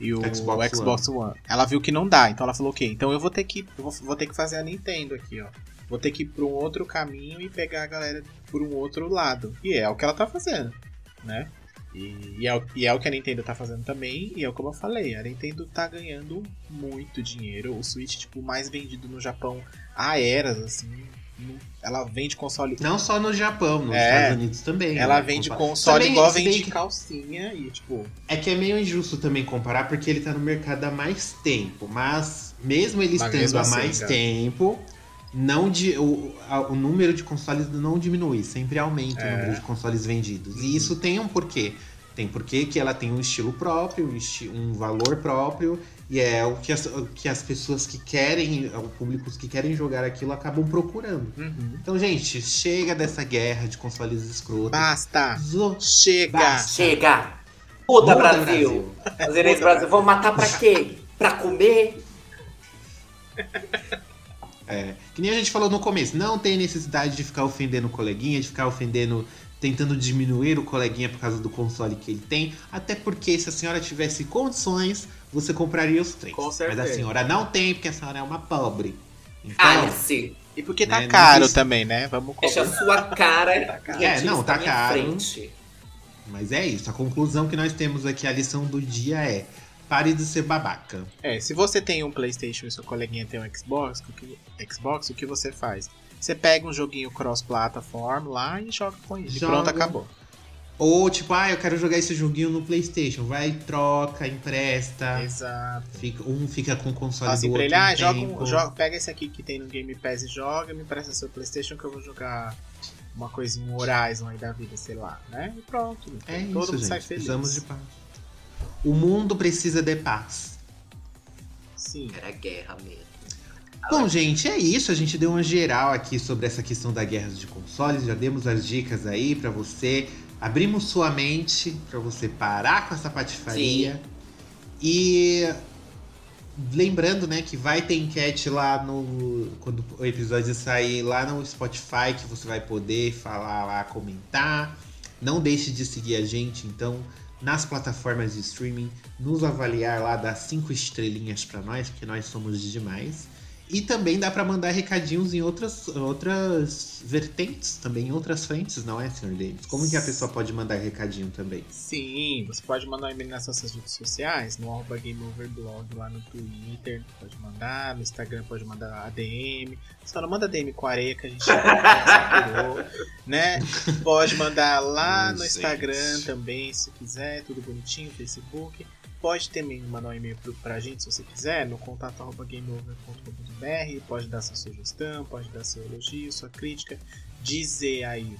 B: e o
A: Xbox
B: Xbox, One. Ela viu que não dá, então ela falou, ok, então eu vou ter que. eu vou, vou ter que fazer a Nintendo aqui, ó. Vou ter que ir pra um outro caminho e pegar a galera por um outro lado. E é o que ela tá fazendo, né? E, e é, o- e é o que a Nintendo tá fazendo também, e é como eu falei, a Nintendo tá ganhando muito dinheiro. O Switch, tipo, mais vendido no Japão há eras, assim. Ela vende console
A: Não só no Japão, nos
B: É.
A: Estados Unidos também.
B: ela
A: né?
B: vende console
A: Também,
B: igual vende
A: que-
B: calcinha e, tipo,
A: É que é meio injusto também comparar, porque ele tá no mercado há mais tempo. Mas, mesmo ele
B: Mas
A: estando há
B: assim,
A: mais
B: cara.
A: tempo, não de, o, a- o número de consoles não diminui, sempre aumenta
B: É.
A: o número de consoles vendidos. E isso tem um porquê. Tem porquê que ela tem um estilo próprio, um, esti- um valor próprio, e é o que as, o que as pessoas que querem, os públicos que querem jogar aquilo acabam procurando.
B: uhum.
A: Então, gente, chega dessa guerra de consoles escrotos.
B: basta,
A: Zo-
B: chega.
A: Basta.
C: Chega! Muda, Brasil! Do Brasil vão matar pra quê? Pra comer?
A: É, que nem a gente falou no começo, não tem necessidade de ficar ofendendo o coleguinha, de ficar ofendendo, tentando diminuir o coleguinha por causa do console que ele tem. Até porque se a senhora tivesse condições, você compraria os três.
B: Com
A: Mas a
B: certeza.
A: senhora não tem, porque a senhora é uma pobre. Então,
C: Calha-se!
B: E porque tá
A: Né,
B: caro
A: existe-
B: também, né? Vamos
C: Deixa a sua cara [laughs]
B: caro.
C: e
A: É, não, tá caro.
C: frente.
A: mas é isso. A conclusão que nós temos aqui, a lição do dia é: pare de ser babaca.
B: É, se você tem um Playstation e seu coleguinha tem um Xbox, o que, Xbox, o que você faz? Você pega um joguinho cross-platform lá e joga com ele.
A: Joga.
B: Pronto, acabou.
A: Ou tipo, ah, eu quero jogar esse joguinho no PlayStation. Vai, troca, empresta.
B: Exato.
A: Fica, um fica com o console
B: assim
A: do outro.
B: ele, ah,
A: um
B: joga, um- joga- pega esse aqui que tem no Game Pass e joga, me presta seu Playstation que eu vou jogar uma coisinha, um Horizon aí da vida, sei lá, né? E pronto.
A: É
B: Todo
A: isso,
B: mundo
A: gente.
B: sai feliz.
A: Precisamos de paz. O mundo precisa de paz.
B: Sim.
C: Era guerra mesmo.
A: Bom, gente, é isso. A gente deu uma geral aqui sobre essa questão da guerra de consoles. Já demos as dicas aí pra você. Abrimos sua mente pra você parar com essa patifaria. E lembrando, né, que vai ter enquete lá no quando o episódio sair lá no Spotify que você vai poder falar lá, comentar. Não deixe de seguir a gente, então, nas plataformas de streaming, nos avaliar lá, dar cinco estrelinhas pra nós, porque nós somos demais. E também dá pra mandar recadinhos em outras, outras vertentes, também em outras frentes, não é, Sr. Davis? Como que a pessoa pode mandar recadinho também?
B: Sim, você pode mandar um e-mail nas nossas redes sociais, no arroba GameOverblog lá no Twitter, pode mandar, no Instagram pode mandar ADM, só não manda ADM com areia que a gente já [laughs] né? Pode mandar lá no. Instagram também, se quiser, tudo bonitinho, Facebook. Pode também mandar um e-mail pra gente se você quiser, no contato arroba gameover.com.br, pode dar sua sugestão, pode dar seu elogio, sua crítica, dizer aí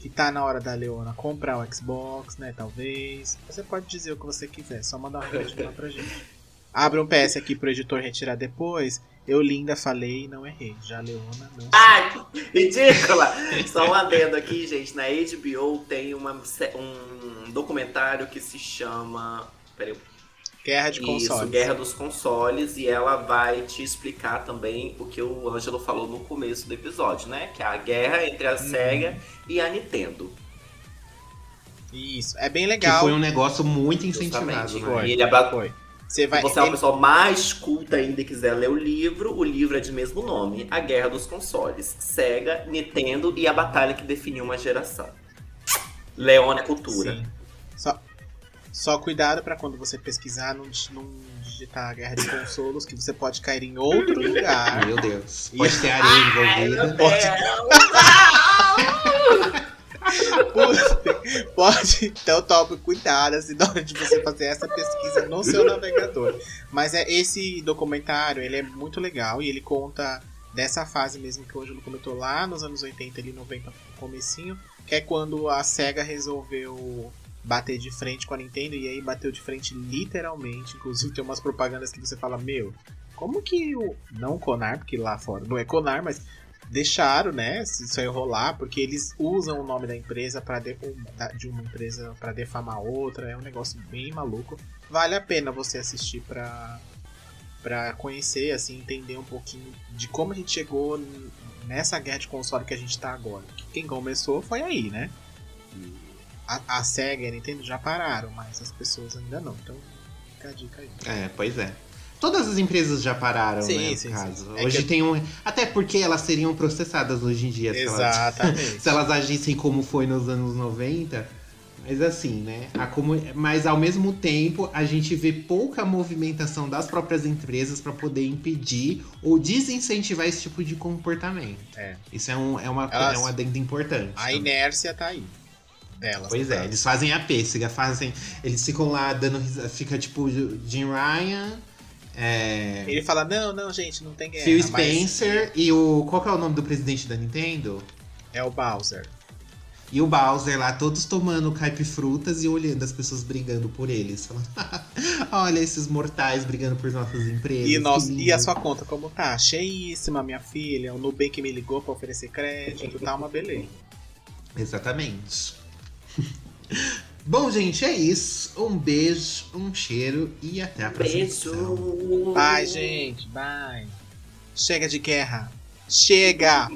B: que tá na hora da Leona comprar o Xbox, né? Talvez. Você pode dizer o que você quiser, só mandar um recadinho lá pra gente. [laughs] Abra um PS aqui pro editor retirar depois. Eu linda falei e não errei. Já a Leona não.
C: Ai, [laughs] ridícula! Só um adendo aqui, gente. Na HBO tem uma, um documentário que se chama. Peraí,
B: Guerra de
C: Isso,
B: consoles.
C: Guerra dos Consoles, e ela vai te explicar também o que o Ângelo falou no começo do episódio, né? Que é a guerra entre a
B: Uhum.
C: SEGA e a Nintendo.
B: Isso, é bem
A: Que
B: legal.
A: foi um negócio muito incentivado, né?
B: Foi,
C: E ele abra-
B: foi. Você
C: Se
B: vai.
C: você é uma
B: ele-
C: pessoa mais culta ainda e quiser ler o livro, o livro é de mesmo nome, A Guerra dos Consoles. SEGA, Nintendo e a batalha que definiu uma geração. Leona é cultura.
B: Sim. Só, Só cuidado pra quando você pesquisar, não, não digitar guerra de consolos, que você pode cair em outro lugar.
A: Meu Deus. Pode ter areia envolvida.
B: Pode, [laughs] pode. Então tome cuidado assim, na hora de você fazer essa pesquisa no seu navegador. Mas é esse documentário, ele é muito legal e ele conta dessa fase mesmo que o Ângelo comentou lá nos anos 80 ali 90 no comecinho, que é quando a SEGA resolveu bater de frente com a Nintendo e aí bateu de frente literalmente, inclusive tem umas propagandas que você fala, meu, como que o não Conar, porque lá fora não é Conar, mas deixaram, né, se isso aí rolar, porque eles usam o nome da empresa para de, de uma empresa para defamar outra, é um negócio bem maluco. Vale a pena você assistir para para conhecer, assim, entender um pouquinho de como a gente chegou nessa guerra de console que a gente tá agora. Que Quem começou foi aí, né? E A, a SEGA e a Nintendo já pararam, mas as pessoas ainda não. Então, fica a dica aí.
A: É, pois é. Todas as empresas já pararam,
B: Sim,
A: né,
B: sim,
A: caso.
B: sim. É
A: Hoje
B: que-
A: tem um... Até porque elas seriam processadas hoje em dia. se elas-
B: Exatamente.
A: se elas agissem como foi nos anos 90. Mas assim, né? Mas ao mesmo tempo, a gente vê pouca movimentação das próprias empresas para poder impedir ou desincentivar esse tipo de comportamento.
B: É.
A: Isso é um, é uma,
B: Elas-
A: é um adendo importante.
B: A inércia tá aí. Delas.
A: Pois é, eles fazem a pêssega, fazem. Eles ficam lá dando risa- Fica tipo Jim Ryan, é,
B: Ele fala, não, não, gente, não tem guerra.
A: Phil
B: mas
A: Spencer e o. Qual que é o nome do presidente da Nintendo?
B: É o Bowser.
A: E o Bowser lá, todos tomando caipifrutas e olhando as pessoas brigando por eles. [laughs] Falando, olha esses mortais brigando por nossas empresas.
B: E, nós,
A: lindo."
B: e a sua conta como tá? Cheíssima, minha filha. O Nubank me ligou pra oferecer crédito, tá uma beleza.
A: Exatamente. [laughs] Bom, gente, é isso. Um beijo, um cheiro e até a próxima.
C: Beijo.
B: Bye, gente. Bye. Chega de guerra. Chega!